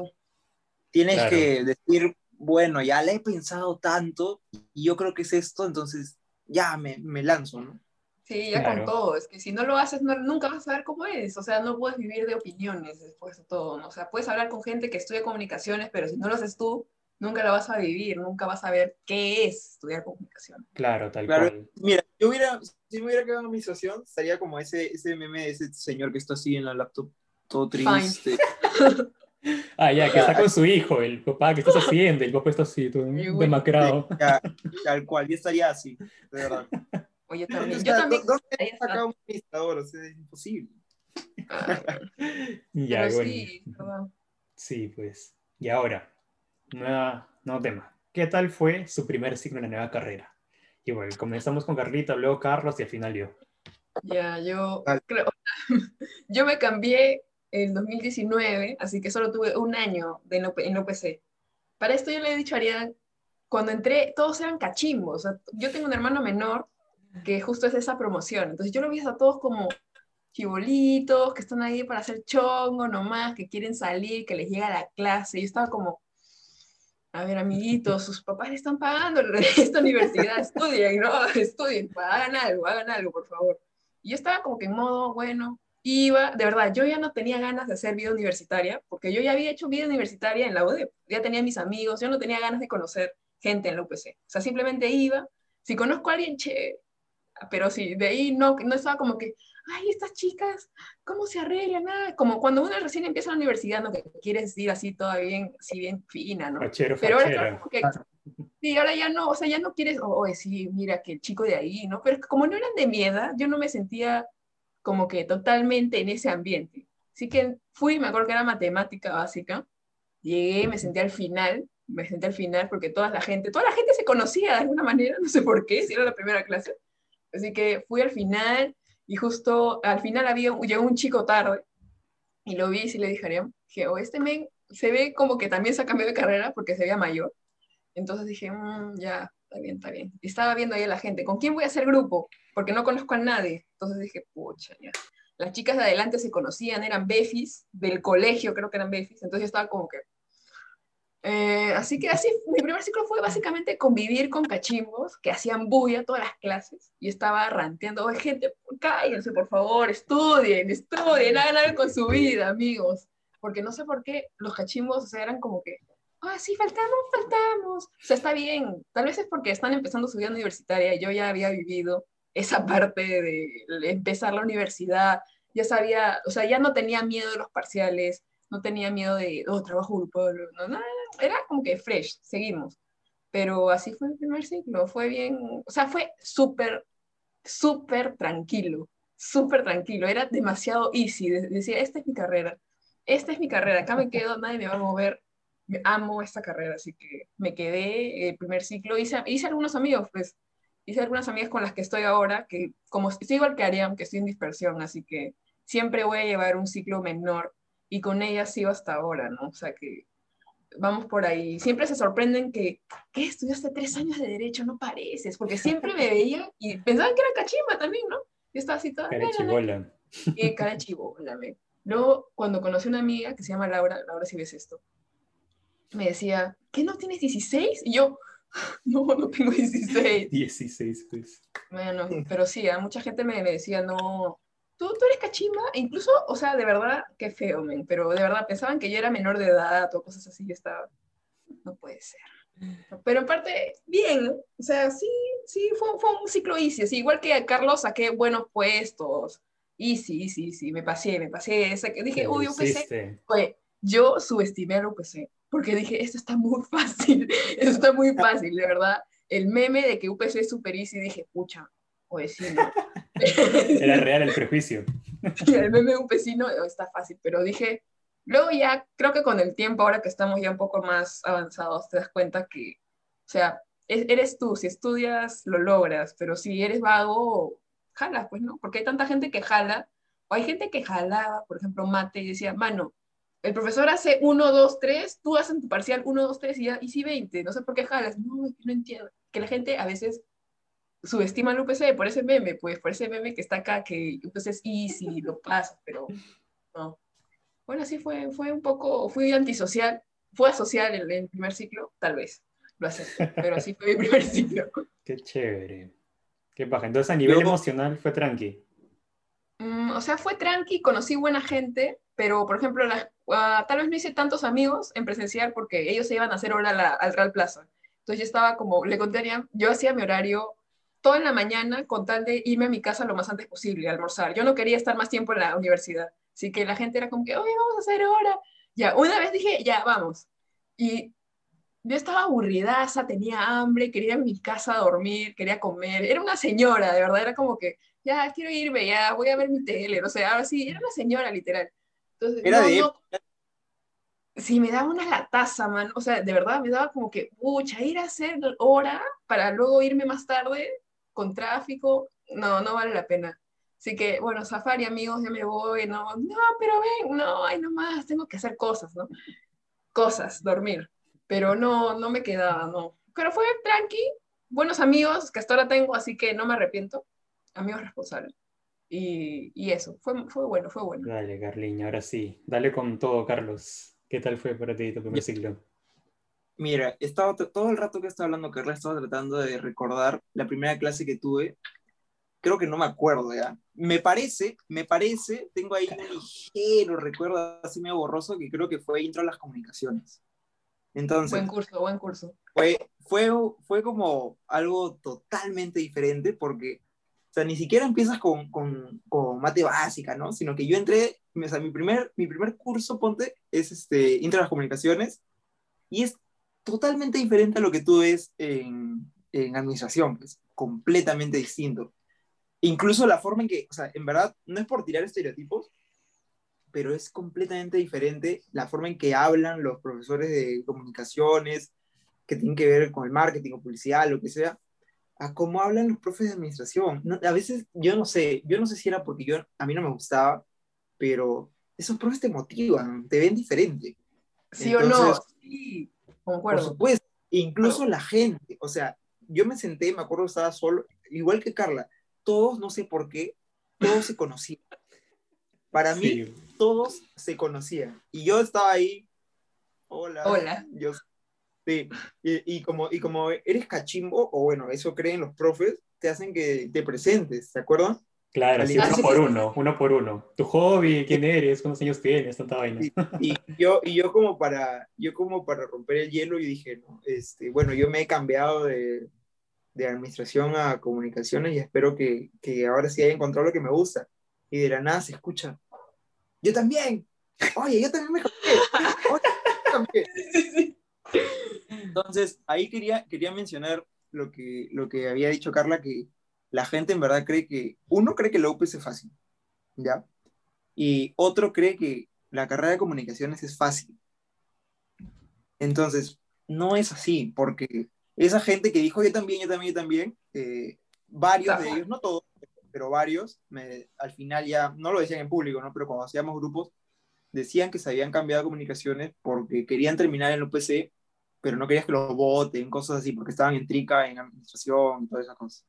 tienes que decir, bueno, ya le he pensado tanto y yo creo que es esto, entonces ya me, me lanzo, ¿no? Sí, ya con todo. Es que si no lo haces, nunca vas a saber cómo es. O sea, no puedes vivir de opiniones después de todo. ¿no? O sea, puedes hablar con gente que estudia comunicaciones, pero si no lo haces tú, nunca lo vas a vivir, nunca vas a ver qué es estudiar comunicación. Claro, tal cual. Mira, yo hubiera, si me hubiera quedado en mi situación, estaría como ese, ese meme de ese señor que está así en la laptop, todo triste. ah, ya, que está con su hijo, el papá, ¿qué estás haciendo? El papá está así, todo demacrado. tal cual, yo estaría así, de verdad. Oye, también, yo también. ¿Dónde saca un administrador? O sea, es imposible. ya, bueno. Sí, sí, pues. Y ahora, nueva, nuevo tema. ¿Qué tal fue su primer ciclo en la nueva carrera? Y bueno, comenzamos con Carlita, luego Carlos y al final yo. Ya, yo creo, yo me cambié en 2019, así que solo tuve un año de en OPC. Para esto yo le he dicho a Arián, cuando entré, todos eran cachimbos. yo tengo un hermano menor que justo es esa promoción. Entonces yo lo vi a todos como chibolitos, que están ahí para hacer chongo nomás, que quieren salir, que les llega la clase. Yo estaba como, a ver, amiguitos, sus papás le están pagando esta universidad, estudien, ¿no? Estudien, hagan algo, hagan algo, por favor. Y yo estaba como que en modo, bueno, iba, de verdad, yo ya no tenía ganas de hacer vida universitaria, porque yo ya había hecho vida universitaria en la UDEP, ya tenía mis amigos, yo no tenía ganas de conocer gente en la UPC. O sea, simplemente iba, si conozco a alguien, che, pero sí, de ahí no, no estaba como que, ay, estas chicas, ¿cómo se arreglan? Nada, como cuando uno recién empieza la universidad, ¿no? Que quieres ir así toda bien, así bien fina, ¿no? pero ahora como que, sí, ahora ya no, o sea, ya no quieres, o oh, sí, mira, que el chico de ahí, ¿no? Pero como no eran de mi edad, yo no me sentía como que totalmente en ese ambiente. Así que fui, me acuerdo que era matemática básica, llegué, me senté al final, me senté al final porque toda la gente, toda la gente se conocía de alguna manera, no sé por qué, si era la primera clase. Así que fui al final y justo al final había, llegó un chico tarde y lo vi y le dije, que oh, este men se ve como que también se ha cambiado de carrera porque se veía mayor. Entonces dije, mm, ya, está bien, está bien. Estaba viendo ahí a la gente, ¿con quién voy a hacer grupo? Porque no conozco a nadie. Entonces dije, pucha, ya. Las chicas de adelante se conocían, eran befis del colegio, creo que eran befis. Entonces yo estaba como que, eh, así que así, mi primer ciclo fue básicamente convivir con cachimbos que hacían bulla todas las clases y estaba ranteando, oye gente, cállense por favor, estudien, estudien, hagan algo con su vida, amigos. Porque no sé por qué los cachimbos eran como que, ah, sí, faltamos, faltamos. O sea, está bien, tal vez es porque están empezando su vida universitaria y yo ya había vivido esa parte de empezar la universidad, ya sabía, o sea, ya no tenía miedo de los parciales, no tenía miedo de, oh, trabajo grupal, no, no, era como que fresh, seguimos. Pero así fue el primer ciclo, fue bien, o sea, fue súper, súper tranquilo, súper tranquilo, era demasiado easy, decía, esta es mi carrera, esta es mi carrera, acá me quedo, nadie me va a mover, amo esta carrera, así que me quedé el primer ciclo, hice, hice algunos amigos, pues, hice algunas amigas con las que estoy ahora, que como estoy igual que Ariam, que estoy en dispersión, así que siempre voy a llevar un ciclo menor y con ella sigo hasta ahora, ¿no? O sea que vamos por ahí. Siempre se sorprenden que, ¿qué? Estudiaste tres años de Derecho, no pareces, porque siempre me veían y pensaban que era cachimba también, ¿no? Yo estaba así toda... Cara chibola. Y cara chibola, me. Luego, cuando conocí a una amiga que se llama Laura, Laura si ves esto, me decía, ¿qué no tienes 16? Y yo, no, no tengo 16. 16, pues. Bueno, pero sí, mucha gente me, me decía, no, ¿Tú, tú eres cachimba, e incluso, o sea, de verdad, qué feo, men, pero de verdad pensaban que yo era menor de edad o cosas así, yo estaba, no puede ser. Pero en parte, bien, o sea, sí, sí, fue, fue un ciclo easy, así, igual que a Carlos saqué buenos puestos, easy, sí, sí, me pasé, me pasé, esa, dije, uy, UPC, oye, yo subestimé al UPC, porque dije, esto está muy fácil, esto está muy fácil, de verdad, el meme de que UPC es super easy, dije, pucha, o vecino. Era real el prejuicio. el meme de un vecino está fácil, pero dije, luego ya creo que con el tiempo, ahora que estamos ya un poco más avanzados, te das cuenta que, o sea, eres tú, si estudias lo logras, pero si eres vago, jalas, pues no, porque hay tanta gente que jala, o hay gente que jalaba, por ejemplo, mate, y decía, mano, el profesor hace 1, 2, 3, tú haces tu parcial 1, 2, 3 y ya, y si 20, no sé por qué jalas, no, no entiendo, que la gente a veces subestima al UPC por ese meme, pues, por ese meme que está acá, que UPC es easy, lo pasa, pero no. Bueno, sí fue, fue un poco, fui antisocial, fue asocial en el primer ciclo, tal vez, lo hace, pero así fue mi primer ciclo. Qué chévere. Qué baja. Entonces, a nivel emocional fue tranqui. Mm, o sea, fue tranqui, conocí buena gente, pero, por ejemplo, ah, tal vez no hice tantos amigos en presencial porque ellos se iban a hacer hora al Real Plaza. Entonces yo estaba como, le contaría, yo hacía mi horario todo en la mañana con tal de irme a mi casa lo más antes posible, a almorzar. Yo no quería estar más tiempo en la universidad. Así que la gente era como que, oye, vamos a hacer hora. Ya, una vez dije, ya, vamos. Y yo estaba aburridaza, tenía hambre, quería ir a mi casa a dormir, quería comer. Era una señora, de verdad, era como que, ya, quiero irme, ya, voy a ver mi tele. O sea, ahora sí, era una señora, literal. Entonces, era de... sí, me daba una lataza, man. O sea, de verdad, me daba como que, pucha, ir a hacer hora para luego irme más tarde con tráfico, no, no vale la pena. Así que, bueno, safari, amigos, ya me voy, no, no, pero ven, no, ay, nomás, tengo que hacer cosas, ¿no? Cosas, dormir. Pero no, no me quedaba, no. Pero fue tranqui, buenos amigos que hasta ahora tengo, así que no me arrepiento. Amigos responsables. Y, y eso, fue, fue bueno, fue bueno. Dale, Carliña, ahora sí. Dale con todo, Carlos. ¿Qué tal fue para ti tu primer ciclo? Mira, estaba todo el rato que estaba hablando Carla, estaba tratando de recordar la primera clase que tuve. Creo que no me acuerdo ya. Me parece, me parece, tengo ahí un ligero recuerdo así medio borroso que creo que fue intro a las comunicaciones. Entonces, buen curso, buen curso. Fue, fue, fue como algo totalmente diferente porque, o sea, ni siquiera empiezas con, con, con mate básica, ¿no? Sino que yo entré, o sea, mi primer, mi primer curso, ponte, es este, intro a las comunicaciones y es totalmente diferente a lo que tú ves en, en administración, es completamente distinto. Incluso la forma en que, o sea, en verdad, no es por tirar estereotipos, pero es completamente diferente la forma en que hablan los profesores de comunicaciones, que tienen que ver con el marketing o publicidad, lo que sea, a cómo hablan los profes de administración. a veces, yo no sé, yo no sé si era porque yo, a mí no me gustaba, pero esos profes te motivan, te ven diferente. Sí o no, sí. Por supuesto, incluso la gente, o sea, yo me senté, me acuerdo que estaba solo, igual que Carla, todos, no sé por qué, todos se conocían. Para mí, todos se conocían. Y yo estaba ahí, hola. Hola. Yo, sí, y, como, y como eres cachimbo, o bueno, eso creen los profes, te hacen que te presentes, ¿te acuerdan? Claro, uno por uno, uno por uno. Tu hobby, quién eres, cuántos años tienes, tanta vaina. Y, yo, y yo, como para, yo como para romper el hielo y dije, no, este, bueno, yo me he cambiado de, de administración a comunicaciones y espero que, que, ahora sí haya encontrado lo que me gusta. Y de la nada se escucha, yo también, oye, yo también me cambié. Entonces, ahí quería, quería mencionar lo que, lo que había dicho Carla, que la gente en verdad cree que, uno cree que la UPS es fácil, ¿ya? Y otro cree que la carrera de comunicaciones es fácil. Entonces, no es así, porque esa gente que dijo yo también, yo también, yo también, eh, varios de ellos, no todos, pero varios, me, al final ya, no lo decían en público, ¿no? Pero cuando hacíamos grupos, decían que se habían cambiado comunicaciones porque querían terminar en UPC, pero no querías que los voten, cosas así, porque estaban en trica, en administración, todas esas cosas.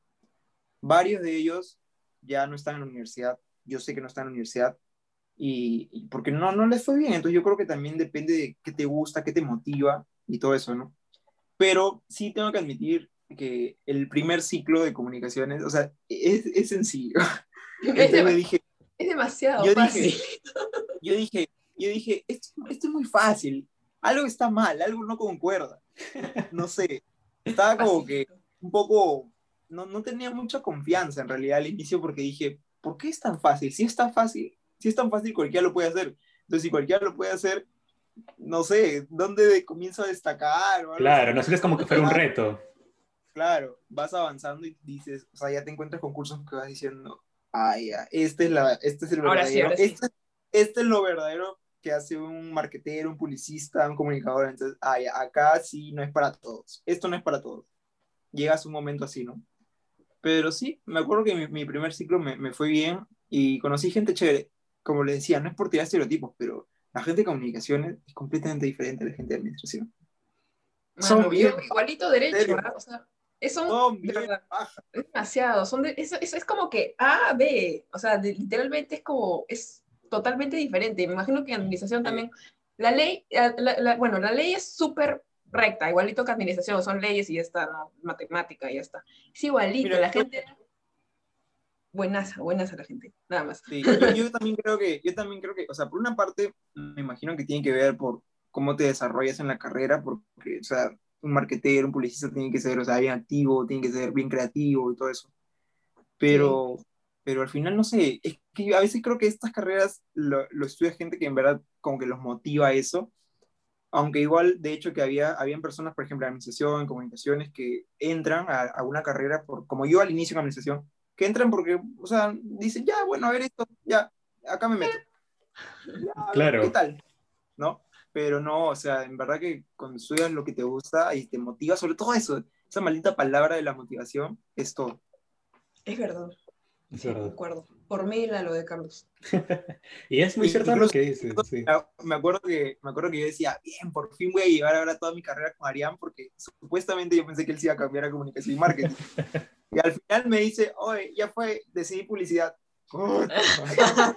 Varios de ellos ya no están en la universidad, yo sé que no están en la universidad, y, porque no, no les fue bien, entonces yo creo que también depende de qué te gusta, qué te motiva y todo eso, ¿no? Pero sí tengo que admitir que el primer ciclo de comunicaciones, o sea, es, es sencillo. Entonces dije, es demasiado yo fácil. Dije, yo dije, yo dije, esto, esto, es muy fácil, algo está mal, algo no concuerda. No sé, estaba como que un poco, no, no tenía mucha confianza en realidad al inicio porque dije, ¿por qué es tan fácil? Si es tan fácil, si es tan fácil, cualquiera lo puede hacer. Entonces, si cualquiera lo puede hacer, no sé, ¿dónde comienzo a destacar? claro, no sé, es como que fuera un reto. Claro, vas avanzando y dices, o sea, ya te encuentras con cursos que vas diciendo, ay, ya, este es, la, este es el verdadero, Este, este, es lo verdadero que hace un marketero, un publicista, un comunicador. Entonces, ay, acá sí no es para todos. Esto no es para todos. Llegas un momento así, ¿no? Pero sí, me acuerdo que mi, mi primer ciclo me, me, fue bien y conocí gente chévere. Como le decía, no es por tirar estereotipos, pero la gente de comunicaciones es completamente diferente a la gente de administración. Son bien, igualito derecho, ¿verdad? O sea, eso es demasiado. Son de, es, es, es, como que A, B. O sea, de, literalmente es como, es totalmente diferente. Me imagino que en administración también. La ley, la, la, bueno, la ley es súper recta, igualito que administración, son leyes y ya está, ¿no? Matemática y ya está. Es igualito, Mira, la gente... Buenas, buenas a la gente, nada más. Sí, yo, yo, también creo que, yo también creo que, o sea, por una parte, me imagino que tiene que ver por cómo te desarrollas en la carrera, porque, o sea, un marketero, un publicista tiene que ser, o sea, bien activo, tiene que ser bien creativo y todo eso. Pero, sí. pero al final, no sé, es que a veces creo que estas carreras lo, lo, estudia gente que en verdad como que los motiva eso, aunque igual, de hecho, que había habían personas, por ejemplo, en administración, en comunicaciones, que entran a, a, una carrera, por, como yo al inicio en administración, que entran porque, o sea, dicen, ya, bueno, a ver esto, ya, acá me meto. Ya, claro. ¿Qué tal? ¿No? Pero no, o sea, en verdad que cuando estudias lo que te gusta y te motiva, sobre todo eso, esa maldita palabra de la motivación, es todo. Es verdad. Es verdad. De acuerdo. Por mí la lo de Carlos. y es muy y, cierto lo que dices. Sí. Me, acuerdo que, me acuerdo que yo decía, bien, por fin voy a llevar ahora toda mi carrera con Arián, porque supuestamente yo pensé que él se iba a cambiar a comunicación y marketing. y al final me dice, oye, ya fue, decidí publicidad.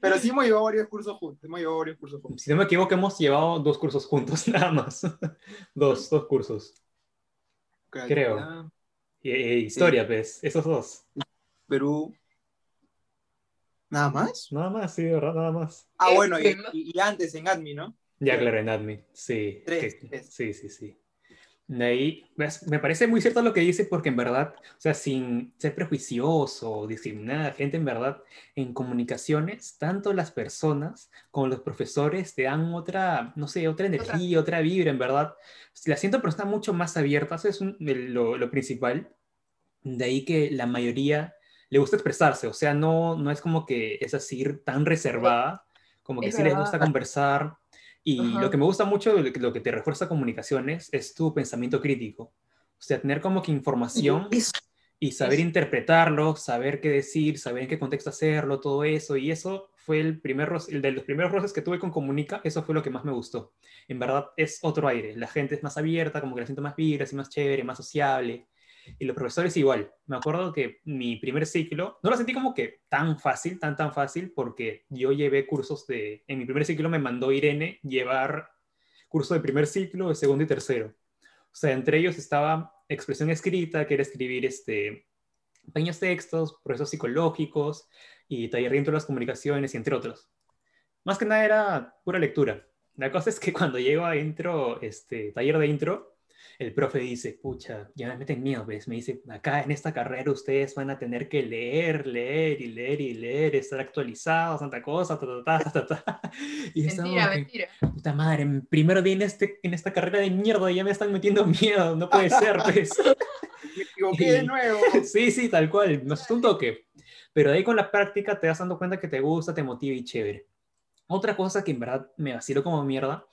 Pero sí hemos llevado varios cursos juntos. Hemos llevado varios cursos juntos. Si no me equivoco, hemos llevado dos cursos juntos, nada más. dos, dos cursos. Creo. Y, y, historia, sí. pues, esos dos. Perú. ¿Nada más? Nada más, sí, ¿verdad? Nada más. Ah, bueno, y, y, antes en ADMI, ¿no? Ya, claro, en ADMI, sí. Tres, que, tres. Sí, sí, sí. De ahí, me parece muy cierto lo que dice, porque en verdad, o sea, sin ser prejuicioso o discriminar a la gente, en verdad, en comunicaciones, tanto las personas como los profesores te dan otra, no sé, otra energía, otra, otra vibra, en verdad. La siento, pero están mucho más abiertas, eso es un, lo, lo, principal. De ahí que la mayoría le gusta expresarse, o sea, no, no es como que es así tan reservada, como que es sí verdad. les gusta conversar, y Ajá. lo que me gusta mucho, lo que te refuerza comunicaciones, es tu pensamiento crítico. O sea, tener como que información y saber interpretarlo, saber qué decir, saber en qué contexto hacerlo, todo eso. Y eso fue el, primer, el de los primeros roces que tuve con Comunica, eso fue lo que más me gustó. En verdad es otro aire. La gente es más abierta, como que la siento más vibra, así más chévere, más sociable. Y los profesores igual. Me acuerdo que mi primer ciclo, no lo sentí como que tan fácil, tan, tan fácil, porque yo llevé cursos de, en mi primer ciclo me mandó Irene llevar curso de primer ciclo, de segundo y tercero. O sea, entre ellos estaba expresión escrita, que era escribir este, pequeños textos, procesos psicológicos y taller de las comunicaciones entre otros. Más que nada era pura lectura. La cosa es que cuando llego a intro, este, taller de intro, el profe dice, pucha, ya me meten miedo, ¿ves? Me dice, acá en esta carrera ustedes van a tener que leer, leer y leer y leer, estar actualizados, tanta cosa, ta, ta, ta, ta, ta. Y mentira, que, mentira. Puta madre, primero día en, este, en esta carrera de mierda y ya me están metiendo miedo, no puede ser, pues. me equivoqué de nuevo. Sí, sí, tal cual, me asustó un toque. Pero de ahí con la práctica te vas dando cuenta que te gusta, te motiva y chévere. Otra cosa que en verdad me vaciló como mierda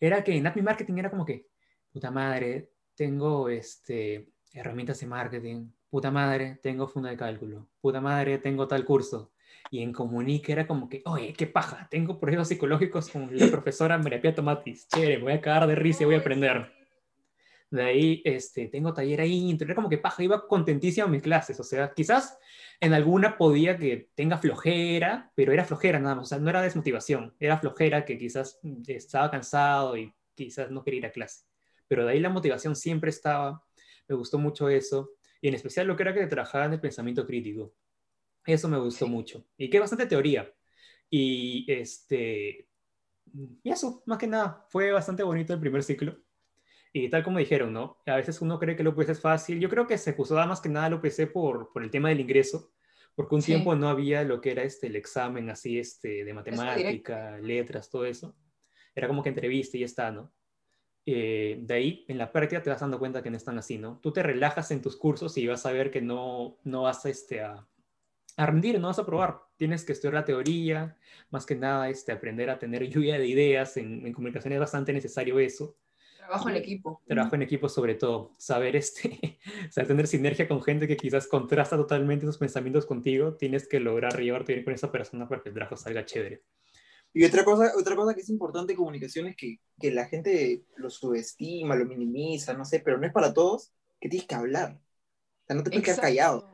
era que en Admin Marketing era como que, puta madre, tengo este, herramientas de marketing, puta madre, tengo funda de cálculo, puta madre, tengo tal curso. Y en comunica era como que, oye, qué paja, tengo proyectos psicológicos con la profesora María Pía Tomatis, chévere, voy a cagar de risa y voy a aprender. De ahí, este, tengo taller ahí, era como que paja, iba contentísimo a mis clases, o sea, quizás en alguna podía que tenga flojera, pero era flojera nada más, o sea, no era desmotivación, era flojera que quizás estaba cansado y quizás no quería ir a clase. Pero de ahí la motivación siempre estaba, me gustó mucho eso, y en especial lo que era que trabajaba en el pensamiento crítico. Eso me gustó mucho. Y que bastante teoría. Y este, y eso, más que nada, fue bastante bonito el primer ciclo. Y tal como dijeron, ¿no? A veces uno cree que lo UPC es fácil. Yo creo que se puso más que nada lo UPC por, por el tema del ingreso, porque un tiempo no había lo que era este, el examen así este, de matemática, letras, todo eso. Era como que entrevista y ya está, ¿no? Eh, de ahí, en la práctica te vas dando cuenta que no están así, ¿no? Tú te relajas en tus cursos y vas a ver que no, no vas este, a, a rendir, no vas a probar. Tienes que estudiar la teoría, más que nada este, aprender a tener lluvia de ideas. En, en comunicación es bastante necesario eso. Trabajo en equipo. Trabajo en equipo sobre todo. Saber, este, saber tener sinergia con gente que quizás contrasta totalmente sus pensamientos contigo. Tienes que lograr llevarte bien con esa persona para que el trabajo salga chévere. Y otra cosa, otra cosa que es importante en comunicación es que, que la gente lo subestima, lo minimiza, no sé, pero no es para todos que tienes que hablar. O sea, no te puedes quedar callado.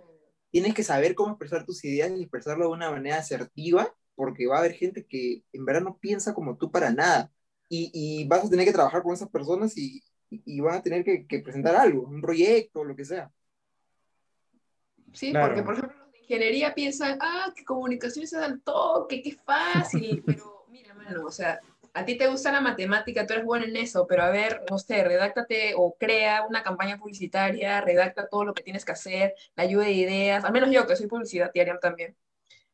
Tienes que saber cómo expresar tus ideas y expresarlo de una manera asertiva, porque va a haber gente que en verdad no piensa como tú para nada y, vas a tener que trabajar con esas personas y, y van a tener que, presentar algo, un proyecto, lo que sea. Sí, porque por ejemplo ingeniería piensan, ah, que comunicaciones es al toque, qué fácil, pero mira, mano, o sea, a ti te gusta la matemática, tú eres bueno en eso, pero a ver, no sé, redáctate o crea una campaña publicitaria, redacta todo lo que tienes que hacer, la ayuda de ideas, al menos yo que soy publicitaria también.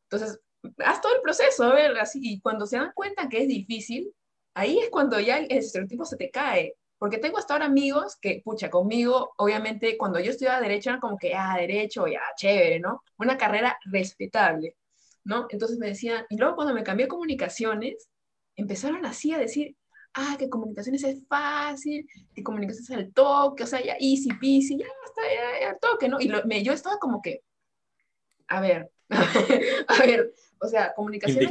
Entonces, haz todo el proceso, a ver, así, y cuando se dan cuenta que es difícil, ahí es cuando ya el estereotipo se te cae. Porque tengo hasta ahora amigos que, pucha, conmigo, obviamente, cuando yo estudiaba Derecho, eran como que, ah, Derecho, ya, chévere, ¿no? Una carrera respetable, ¿no? Entonces me decían, y luego cuando me cambié a Comunicaciones, empezaron así a decir, ah, que Comunicaciones es fácil, que Comunicaciones es el toque, o sea, ya easy peasy, ya está, ya, ya toque, ¿no? Y me, yo estaba como que, a ver, a ver, o sea, Comunicaciones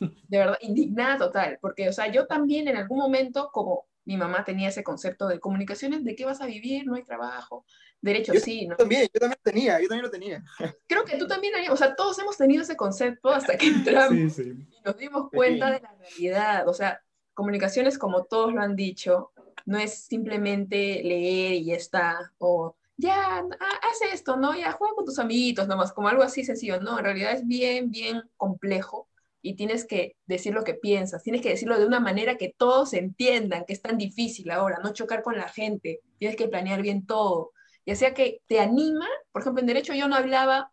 de verdad, indignada total, porque, o sea, yo también en algún momento, como mi mamá tenía ese concepto de comunicaciones, ¿de qué vas a vivir? No hay trabajo, derecho sí, ¿no? También, yo también lo tenía, yo también lo tenía. Creo que tú también, o sea, todos hemos tenido ese concepto hasta que entramos y nos dimos cuenta de la realidad, o sea, comunicaciones, como todos lo han dicho, no es simplemente leer y ya está, o ya, haz esto, ¿no? Ya juega con tus amiguitos nomás, como algo así sencillo, no, en realidad es bien, bien complejo y tienes que decir lo que piensas, tienes que decirlo de una manera que todos entiendan que es tan difícil ahora, no chocar con la gente, tienes que planear bien todo, ya sea que te anima, por ejemplo, en derecho yo no hablaba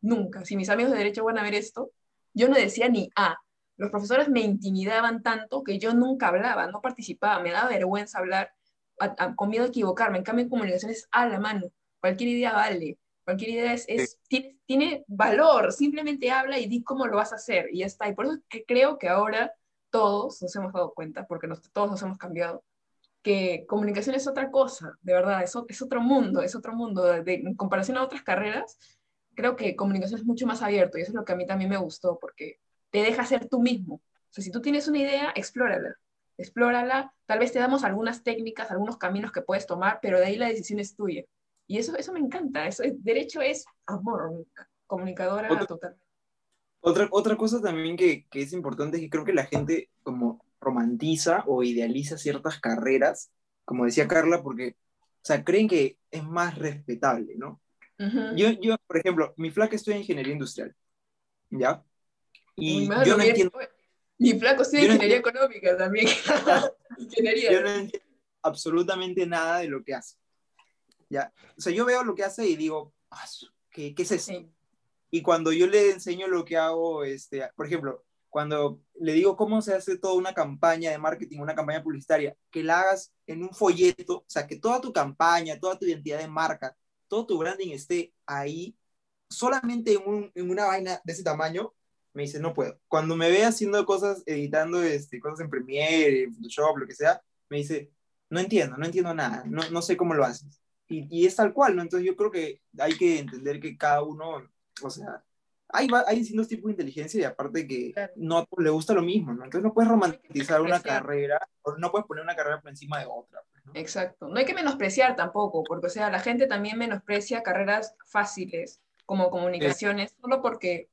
nunca, si mis amigos de derecho van a ver esto, yo no decía ni A, los profesores me intimidaban tanto que yo nunca hablaba, no participaba, me daba vergüenza hablar, con miedo a equivocarme, en cambio en comunicaciones a la mano, cualquier idea vale, Cualquier idea es, tiene, tiene, valor, simplemente habla y di cómo lo vas a hacer y ya está. Y por eso que creo que ahora todos nos hemos dado cuenta, porque todos nos hemos cambiado, que comunicación es otra cosa, de verdad, es, es otro mundo, es otro mundo. De, en comparación a otras carreras, creo que comunicación es mucho más abierto y eso es lo que a mí también me gustó, porque te deja ser tú mismo. O sea, si tú tienes una idea, explórala. Explórala, tal vez te damos algunas técnicas, algunos caminos que puedes tomar, pero de ahí la decisión es tuya. Y eso, eso me encanta. Eso, derecho es amor, comunicadora otra, total. Otra, otra cosa también que, que, es importante es que creo que la gente como romantiza o idealiza ciertas carreras, como decía Carla, porque, o sea, creen que es más respetable, ¿no? yo, yo, por ejemplo, mi flaca estudia ingeniería industrial, ¿ya? Y yo no entiendo... Mi flaco estudia ingeniería económica también. ingeniería. Yo no entiendo absolutamente nada de lo que hace. ¿Ya? O sea, yo veo lo que hace y digo, ah, ¿qué, qué es eso? Y cuando yo le enseño lo que hago, este, por ejemplo, cuando le digo cómo se hace toda una campaña de marketing, una campaña publicitaria, que la hagas en un folleto, o sea, que toda tu campaña, toda tu identidad de marca, todo tu branding esté ahí, solamente en, un, en una vaina de ese tamaño, me dice, no puedo. Cuando me ve haciendo cosas, editando este, cosas en Premiere, en Photoshop, lo que sea, me dice, no entiendo, no entiendo nada, no, no sé cómo lo haces y, es tal cual, ¿no? Entonces yo creo que hay que entender que cada uno, o sea, hay, hay distintos tipos de inteligencia y aparte que Claro. no le gusta lo mismo, ¿no? Entonces no puedes romantizar una carrera, o no puedes poner una carrera por encima de otra. pues, ¿no? Exacto. No hay que menospreciar tampoco, porque, o sea, la gente también menosprecia carreras fáciles, como comunicaciones, solo porque,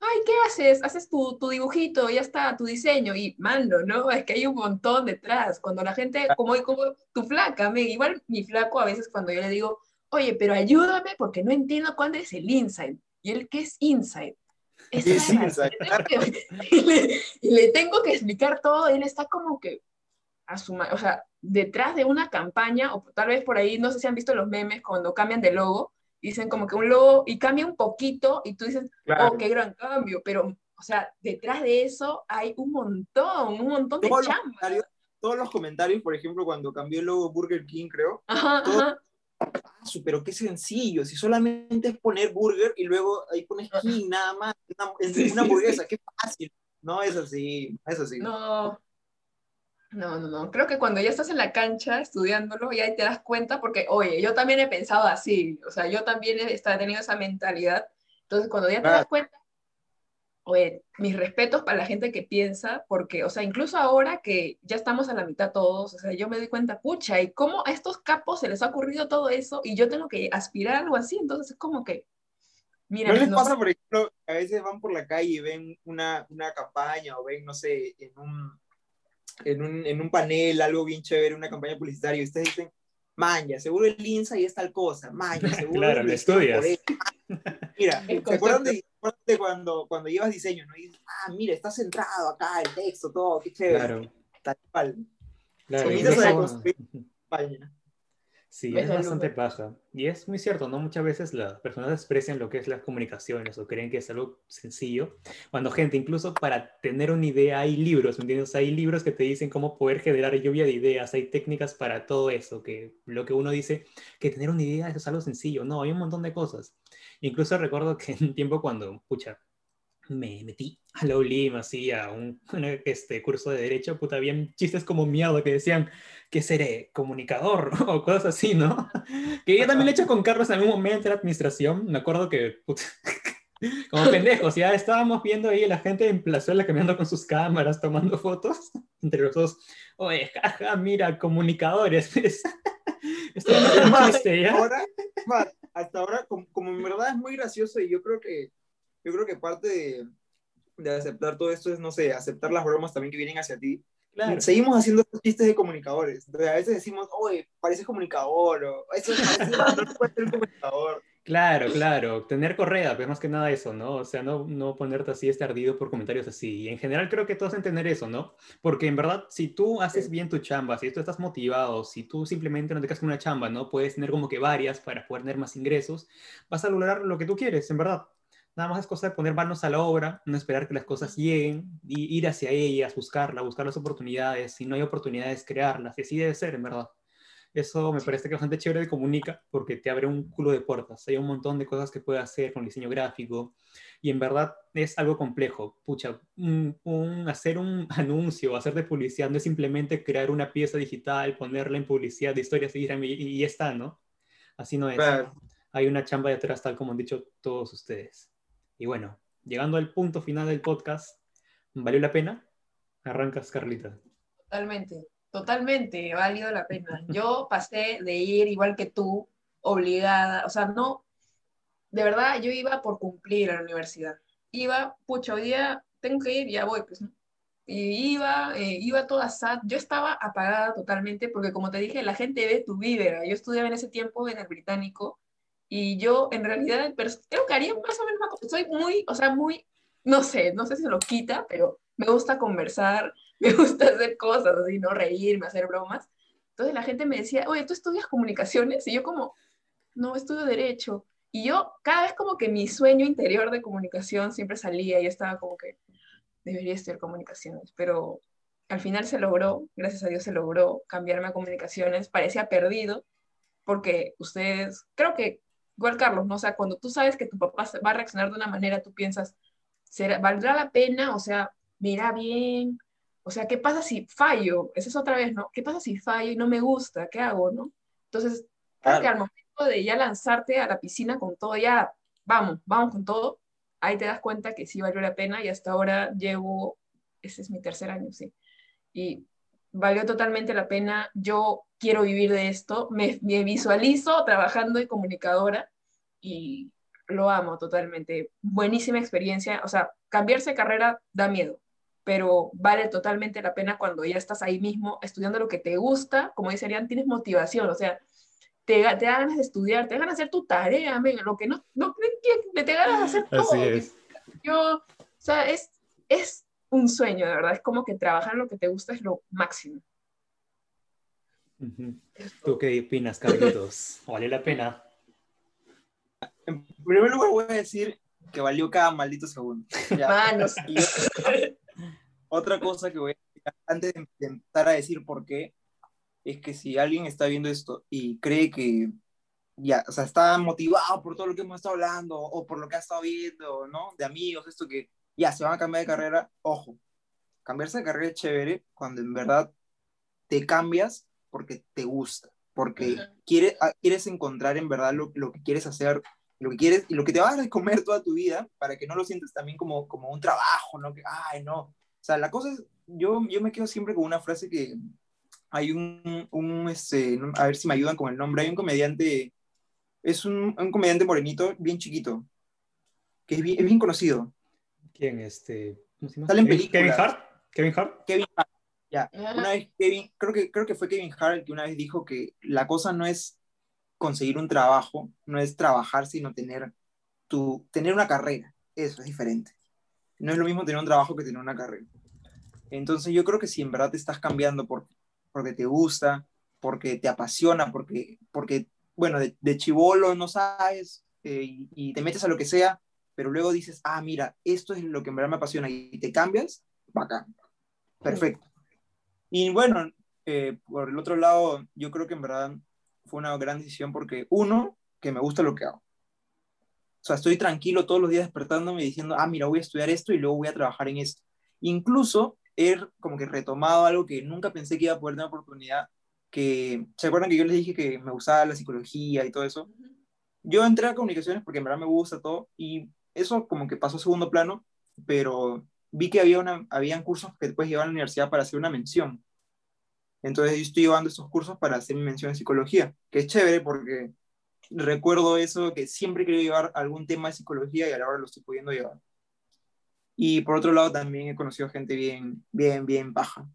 ay, ¿qué haces? Haces tu, tu dibujito, ya está, tu diseño, y mando, ¿no? Es que hay un montón detrás. Cuando la gente, como, como tu flaca, me, igual mi flaco a veces cuando yo le digo, oye, pero ayúdame porque no entiendo cuál es el insight. ¿Y él qué es insight? Es ¿Qué es insight? le tengo que- y, le, y le tengo que explicar todo, él está como que, a su ma- o sea, detrás de una campaña, o tal vez por ahí, no sé si han visto los memes cuando cambian de logo, dicen como que un logo y cambia un poquito y tú dices, Claro. oh, qué gran cambio, pero, o sea, detrás de eso hay un montón, un montón de Todos chamba. todos los comentarios, por ejemplo, cuando cambió el logo Burger King, creo, Ajá, ajá. pero qué sencillo, si solamente es poner burger y luego ahí pones King nada más, una, Sí, una sí, hamburguesa, qué fácil. No es así, no es así. No. No, no, no. Creo que cuando ya estás en la cancha estudiándolo, ya te das cuenta, porque, oye, yo también he pensado así, o sea, yo también he tenido esa mentalidad. Entonces, cuando ya te das cuenta, oye, mis respetos para la gente que piensa, porque, o sea, incluso ahora que ya estamos a la mitad todos, o sea, yo me doy cuenta, pucha, ¿y cómo a estos capos se les ha ocurrido todo eso y yo tengo que aspirar a algo así? Entonces, es como que, mira, ¿No les no- pasa, por ejemplo, a veces van por la calle y ven una, una campaña o ven, no sé, en un, en, un, en un panel algo bien chévere, una campaña publicitaria, y ustedes dicen, maña, seguro el INSA y es tal cosa, maña, seguro Claro, lo estudias. por eso". Mira, El ¿se acuerdan de, cuando, cuando llevas diseño, no? Y dices, ah, mira, está centrado acá, el texto, todo, qué chévere, Claro, tal cual. claro. Comienzas a incluso- construir campaña. Sí, es bastante paja. Y es muy cierto, ¿no? Muchas veces las personas desprecian lo que es las comunicaciones o creen que es algo sencillo. Cuando gente, incluso para tener una idea, hay libros, ¿me entiendes? Hay libros que te dicen cómo poder generar lluvia de ideas, hay técnicas para todo eso, que lo que uno dice, que tener una idea es algo sencillo. No, hay un montón de cosas. Incluso recuerdo que en un tiempo cuando, pucha, me metí a la ULIM, así, a un, un, este, curso de Derecho, puta, habían chistes como miedo que decían, ¿qué seré? ¿Comunicador? o cosas así, ¿no? Que yo también lo he hecho con Carlos en algún momento en la administración, me acuerdo que, puta, como pendejos, ya estábamos viendo ahí la gente en plazuela caminando con sus cámaras, tomando fotos, entre los dos, oye, jaja, mira, comunicadores, ¿ves? Esto es un chiste, ¿ya? Ahora, hasta ahora, como, como en verdad es muy gracioso y yo creo que, yo creo que parte de, de aceptar todo esto es, no sé, aceptar las bromas también que vienen hacia ti. Claro. Seguimos haciendo estos chistes de comunicadores. Entonces, a veces decimos, oye, pareces comunicador, o eso no puede ser comunicador. Claro, claro, tener correa, pues más que nada eso, ¿no? O sea, no, no ponerte así este ardido por comentarios así. Y en general creo que todos entender eso, ¿no? Porque en verdad, si tú haces bien tu chamba, si tú estás motivado, si tú simplemente no te quedas con una chamba, ¿no? Puedes tener como que varias para poder tener más ingresos, vas a lograr lo que tú quieres, en verdad. Nada más es cosa de poner manos a la obra, no esperar que las cosas lleguen, y ir hacia ellas, buscarlas, buscar las oportunidades. Si no hay oportunidades, crearlas. Y así debe ser, en verdad. Eso me parece que es bastante chévere de Comunica porque te abre un culo de puertas. Hay un montón de cosas que puedes hacer con diseño gráfico y en verdad es algo complejo. Pucha, un, un, hacer un anuncio, hacer de publicidad no es simplemente crear una pieza digital, ponerla en publicidad de historias y, y ya está, ¿no? Así no es. Claro. Hay una chamba detrás, tal como han dicho todos ustedes. Y bueno, llegando al punto final del podcast, ¿valió la pena? Arrancas, Carlita. Totalmente, totalmente, ha valido la pena. Yo pasé de ir igual que tú, obligada, o sea, no, de verdad, yo iba por cumplir a la universidad. Iba, pucha, hoy día tengo que ir, ya voy, pues, ¿no? Y iba, eh, iba toda sad. Yo estaba apagada totalmente porque, como te dije, la gente ve tu vibra. Yo estudiaba en ese tiempo en el británico y yo, en realidad, creo que haría más o menos, soy muy, o sea, muy, no sé, no sé si lo quita, pero me gusta conversar, me gusta hacer cosas así, ¿no? Reírme, hacer bromas. Entonces la gente me decía, oye, ¿tú estudias comunicaciones? Y yo como, no, estudio derecho. Y yo, cada vez como que mi sueño interior de comunicación siempre salía y estaba como que, debería estudiar comunicaciones, pero al final se logró, gracias a Dios se logró cambiarme a comunicaciones, parecía perdido, porque ustedes, creo que, igual Carlos, ¿no? O sea, cuando tú sabes que tu papá va a reaccionar de una manera, tú piensas, ¿será, ¿valdrá la pena? O sea, mira bien, o sea, ¿qué pasa si fallo? Esa es otra vez, ¿no? ¿Qué pasa si fallo y no me gusta? ¿Qué hago, no? Entonces, Claro. que al momento de ya lanzarte a la piscina con todo, ya, vamos, vamos con todo, ahí te das cuenta que sí valió la pena y hasta ahora llevo, ese es mi tercer año, sí. Y valió totalmente la pena. Yo quiero vivir de esto, me, me visualizo trabajando de comunicadora y lo amo totalmente. Buenísima experiencia. O sea, cambiarse de carrera da miedo, pero vale totalmente la pena cuando ya estás ahí mismo estudiando lo que te gusta. Como dice Arián, tienes motivación. O sea, te, te da ganas de estudiar, te da ganas de hacer tu tarea, lo que no, no te ganas de hacer todo. Así es. Yo, o sea, es, es un sueño, de verdad. Es como que trabajar en lo que te gusta es lo máximo. ¿Tú qué opinas, Carlitos? ¿Vale la pena? En primer lugar voy a decir que valió cada maldito segundo. Manos. otra, cosa que voy a decir antes de intentar a decir por qué, es que si alguien está viendo esto y cree que ya, o sea, está motivado por todo lo que hemos estado hablando o por lo que ha estado viendo, ¿no? De amigos, esto que ya se van a cambiar de carrera, ojo, cambiarse de carrera es chévere cuando en verdad te cambias porque te gusta, porque quieres, ah, quieres encontrar en verdad lo, lo, que quieres hacer, lo que quieres y lo que te vas a comer toda tu vida para que no lo sientas también como, como un trabajo, ¿no? Que, ay, no. O sea, la cosa es, yo, yo me quedo siempre con una frase que, hay un, un este, a ver si me ayudan con el nombre, hay un comediante, es un, un comediante morenito, bien chiquito, que es bien, es bien conocido. ¿Quién? Este, Sale en películas. ¿Kevin Hart? ¿Kevin Hart? Kevin Hart, ya. Una vez Kevin, creo que, creo que fue Kevin Hart el que una vez dijo que la cosa no es conseguir un trabajo, no es trabajar, sino tener, tu, tener una carrera. Eso es diferente. No es lo mismo tener un trabajo que tener una carrera. Entonces yo creo que si en verdad te estás cambiando por, porque te gusta, porque te apasiona, porque, porque bueno, de, de chivolo no sabes eh, y, y, te metes a lo que sea, pero luego dices, ah, mira, esto es lo que en verdad me apasiona y te cambias, bacán, perfecto. Y bueno, eh, por el otro lado, yo creo que en verdad fue una gran decisión porque, uno, que me gusta lo que hago. O sea, estoy tranquilo todos los días despertándome y diciendo, ah, mira, voy a estudiar esto y luego voy a trabajar en esto. Incluso he como que retomado algo que nunca pensé que iba a poder tener oportunidad, que, ¿se acuerdan que yo les dije que me gustaba la psicología y todo eso? Yo entré a comunicaciones porque en verdad me gusta todo y eso como que pasó a segundo plano, pero vi que había una, habían cursos que después llevar a la universidad para hacer una mención. Entonces yo estoy llevando esos cursos para hacer mi mención en psicología, que es chévere porque recuerdo eso, que siempre quería llevar algún tema de psicología y ahora lo estoy pudiendo llevar. Y por otro lado también he conocido gente bien, bien, bien baja.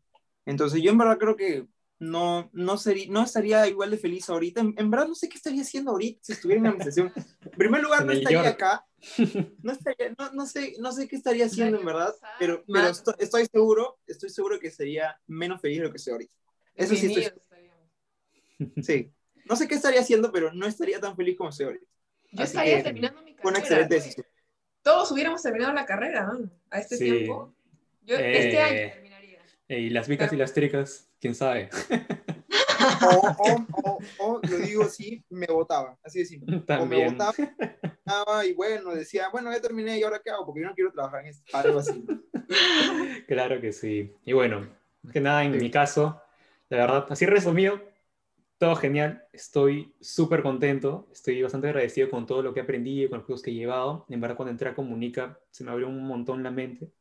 Entonces yo en verdad creo que no, no, sería, no estaría igual de feliz ahorita. En, en, verdad no sé qué estaría haciendo ahorita si estuviera en la administración. En primer lugar, no estaría acá. No, estaría, no, no, sé, no sé qué estaría haciendo en verdad, pero, pero estoy, estoy, seguro, estoy seguro que sería menos feliz de lo que estoy ahorita. Eso sí estoy Sí. No sé qué estaría haciendo, pero no estaría tan feliz como estoy ahorita. Yo Así estaría terminando mi carrera. Una excelente decisión todos hubiéramos terminado la carrera, ¿no? A este sí. tiempo. Yo eh, este año terminaría. Y las vicas Pero... y las tricas, quién sabe. O, o, o, o, lo digo así, me votaba, así de simple. También. O me votaba y bueno, decía, bueno, ya terminé y ahora qué hago, porque yo no quiero trabajar en esto, algo así. Claro que sí. Y bueno, más que nada en sí. mi caso, la verdad, así resumido, todo genial, estoy súper contento, estoy bastante agradecido con todo lo que he aprendido, con los cursos que he llevado. En verdad, cuando entré a Comunica, se me abrió un montón la mente.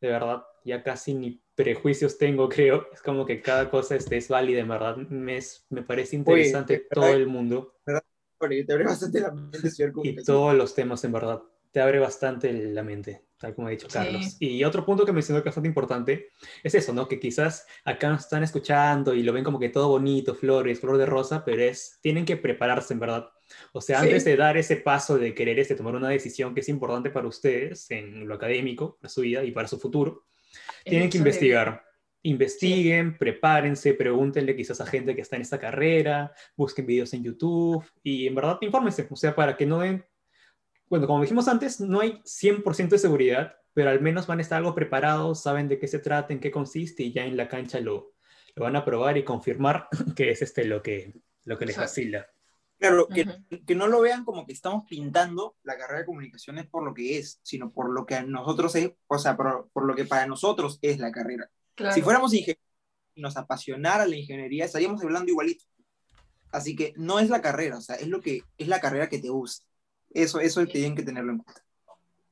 De verdad, ya casi ni prejuicios tengo, creo. Es como que cada cosa este, es válida, en verdad. Me, es, me parece interesante Oye, todo el mundo. ¿verdad? Te abre bastante la mente, Y todos los temas, en verdad. Te abre bastante la mente tal como ha dicho Carlos. Sí. Y otro punto que mencionó que es bastante importante es eso, ¿no? Que quizás acá nos están escuchando y lo ven como que todo bonito, flores, flor de rosa, pero es, tienen que prepararse en verdad. O sea, sí. antes de dar ese paso de querer este, tomar una decisión que es importante para ustedes en lo académico, para su vida y para su futuro, tienen que investigar. Investiguen, prepárense, pregúntenle quizás a gente que está en esta carrera, busquen videos en YouTube y en verdad infórmense, o sea, para que no den bueno, como dijimos antes, no hay 100% de seguridad, pero al menos van a estar algo preparados, saben de qué se trata, en qué consiste y ya en la cancha lo, lo van a probar y confirmar que es este lo que, lo que les vacila. Claro, que, uh -huh. que, no lo vean como que estamos pintando la carrera de comunicaciones por lo que es, sino por lo que a nosotros es, o sea, por, por lo que para nosotros es la carrera. Claro. Si fuéramos ingenieros y nos apasionara la ingeniería, estaríamos hablando igualito. Así que no es la carrera, o sea, es lo que es la carrera que te gusta. Eso, eso tienen que tenerlo en cuenta.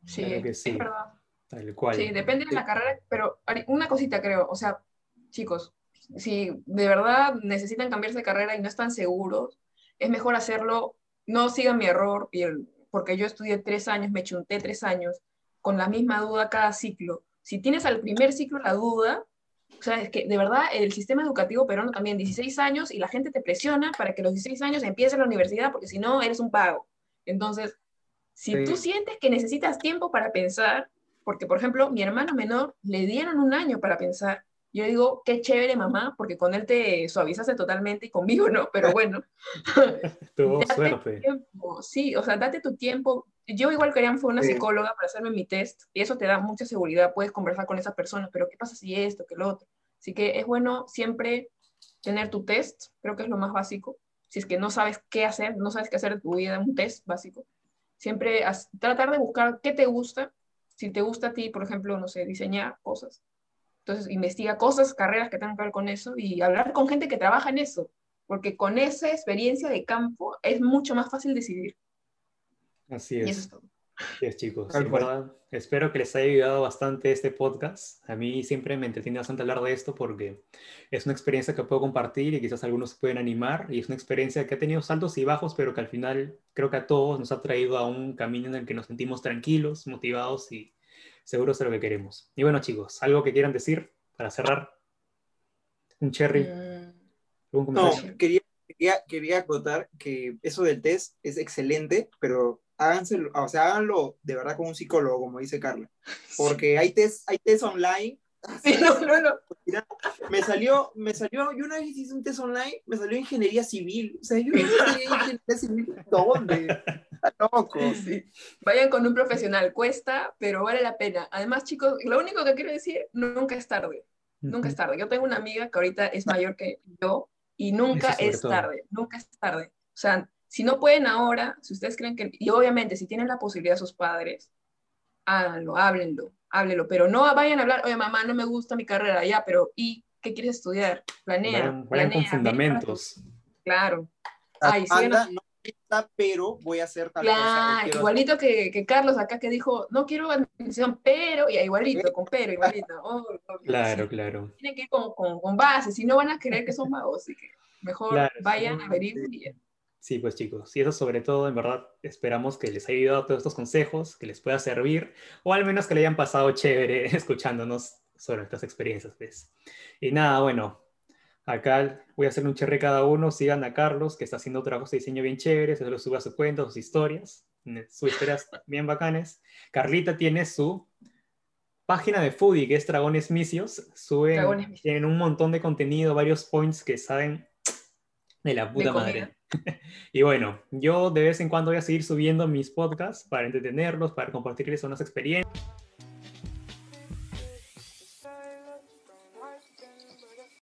Sí, Claro que sí. es verdad. Tal cual. Sí, depende de la carrera, pero una cosita creo, o sea, chicos, si de verdad necesitan cambiarse de carrera y no están seguros, es mejor hacerlo, no sigan mi error, porque yo estudié tres años, me chunté tres años, con la misma duda cada ciclo. Si tienes al primer ciclo la duda, o sea, es que de verdad el sistema educativo peruano también, 16 años, y la gente te presiona para que los 16 años empieces la universidad, porque si no, eres un pago. Entonces, si Sí. tú sientes que necesitas tiempo para pensar, porque por ejemplo, mi hermano menor le dieron un año para pensar, yo digo, qué chévere mamá, porque con él te suavizaste totalmente y conmigo no, pero bueno, Tuvo suerte. tiempo, sí, o sea, date tu tiempo. Yo igual quería fue una Sí. psicóloga para hacerme mi test y eso te da mucha seguridad, puedes conversar con esa persona, pero ¿qué pasa si esto, que lo otro? Así que es bueno siempre tener tu test, creo que es lo más básico. Si es que no sabes qué hacer, no sabes qué hacer de tu vida, un test básico. Siempre tratar de buscar qué te gusta. Si te gusta a ti, por ejemplo, no sé, diseñar cosas. Entonces, investiga cosas, carreras que tengan que ver con eso y hablar con gente que trabaja en eso, porque con esa experiencia de campo es mucho más fácil decidir. Así Y eso es. es todo. Así es, chicos. Verdad, espero que les haya ayudado bastante este podcast. A mí siempre me entretiene bastante hablar de esto porque es una experiencia que puedo compartir y quizás algunos se pueden animar. Y es una experiencia que ha tenido saltos y bajos, pero que al final creo que a todos nos ha traído a un camino en el que nos sentimos tranquilos, motivados y seguros de lo que queremos. Y bueno, chicos, ¿algo que quieran decir para cerrar? Un cherry, Mm, algún No, comentario. quería, quería, quería acotar que eso del test es excelente, pero háganse, o sea, háganlo de verdad con un psicólogo, como dice Carla. Porque hay test, hay test online. sí, no, no, no. Mira, me salió, me salió, yo una vez hice un test online, me salió ingeniería civil. O sea, yo ingeniería civil, ¿dónde? Está loco. Sí. Vayan con un profesional, cuesta, pero vale la pena. Además, chicos, lo único que quiero decir, nunca es tarde. Nunca es tarde. Yo tengo una amiga que ahorita es mayor que yo y nunca es todo. tarde, nunca es tarde. O sea, si no pueden ahora, si ustedes creen que, y obviamente si tienen la posibilidad sus padres, háganlo, háblenlo, háblenlo, pero no vayan a hablar, oye mamá, no me gusta mi carrera, ya, pero ¿y qué quieres estudiar? Planea, Vayan, vayan con planea, fundamentos. Claro. Ay, sí, Anda, no- no está, pero voy a hacer tal Claro, igualito que, que Carlos acá que dijo, no quiero administración, pero, y igualito, con pero, igualito. Oh, oh, Claro, sí. claro. Tienen que ir con, con, con base, si no van a creer que son vagos, así que mejor Claro, vayan, sí. y ya. Sí, pues chicos, y eso sobre todo, en verdad, esperamos que les haya ayudado todos estos consejos, que les pueda servir, o al menos que le hayan pasado chévere escuchándonos sobre estas experiencias, ¿ves? Y nada, bueno, acá voy a hacerle un cherre cada uno, sigan a Carlos, que está haciendo trabajos de diseño bien chéveres, se lo sube a su cuenta, sus historias, sus historias bien bacanes. Carlita tiene su página de foodie, que es Dragones Misios, suben, Dragones tienen un montón de contenido, varios points que saben de la puta comida. madre. Y bueno, yo de vez en cuando voy a seguir subiendo mis podcasts para entretenerlos, para compartirles unas experiencias.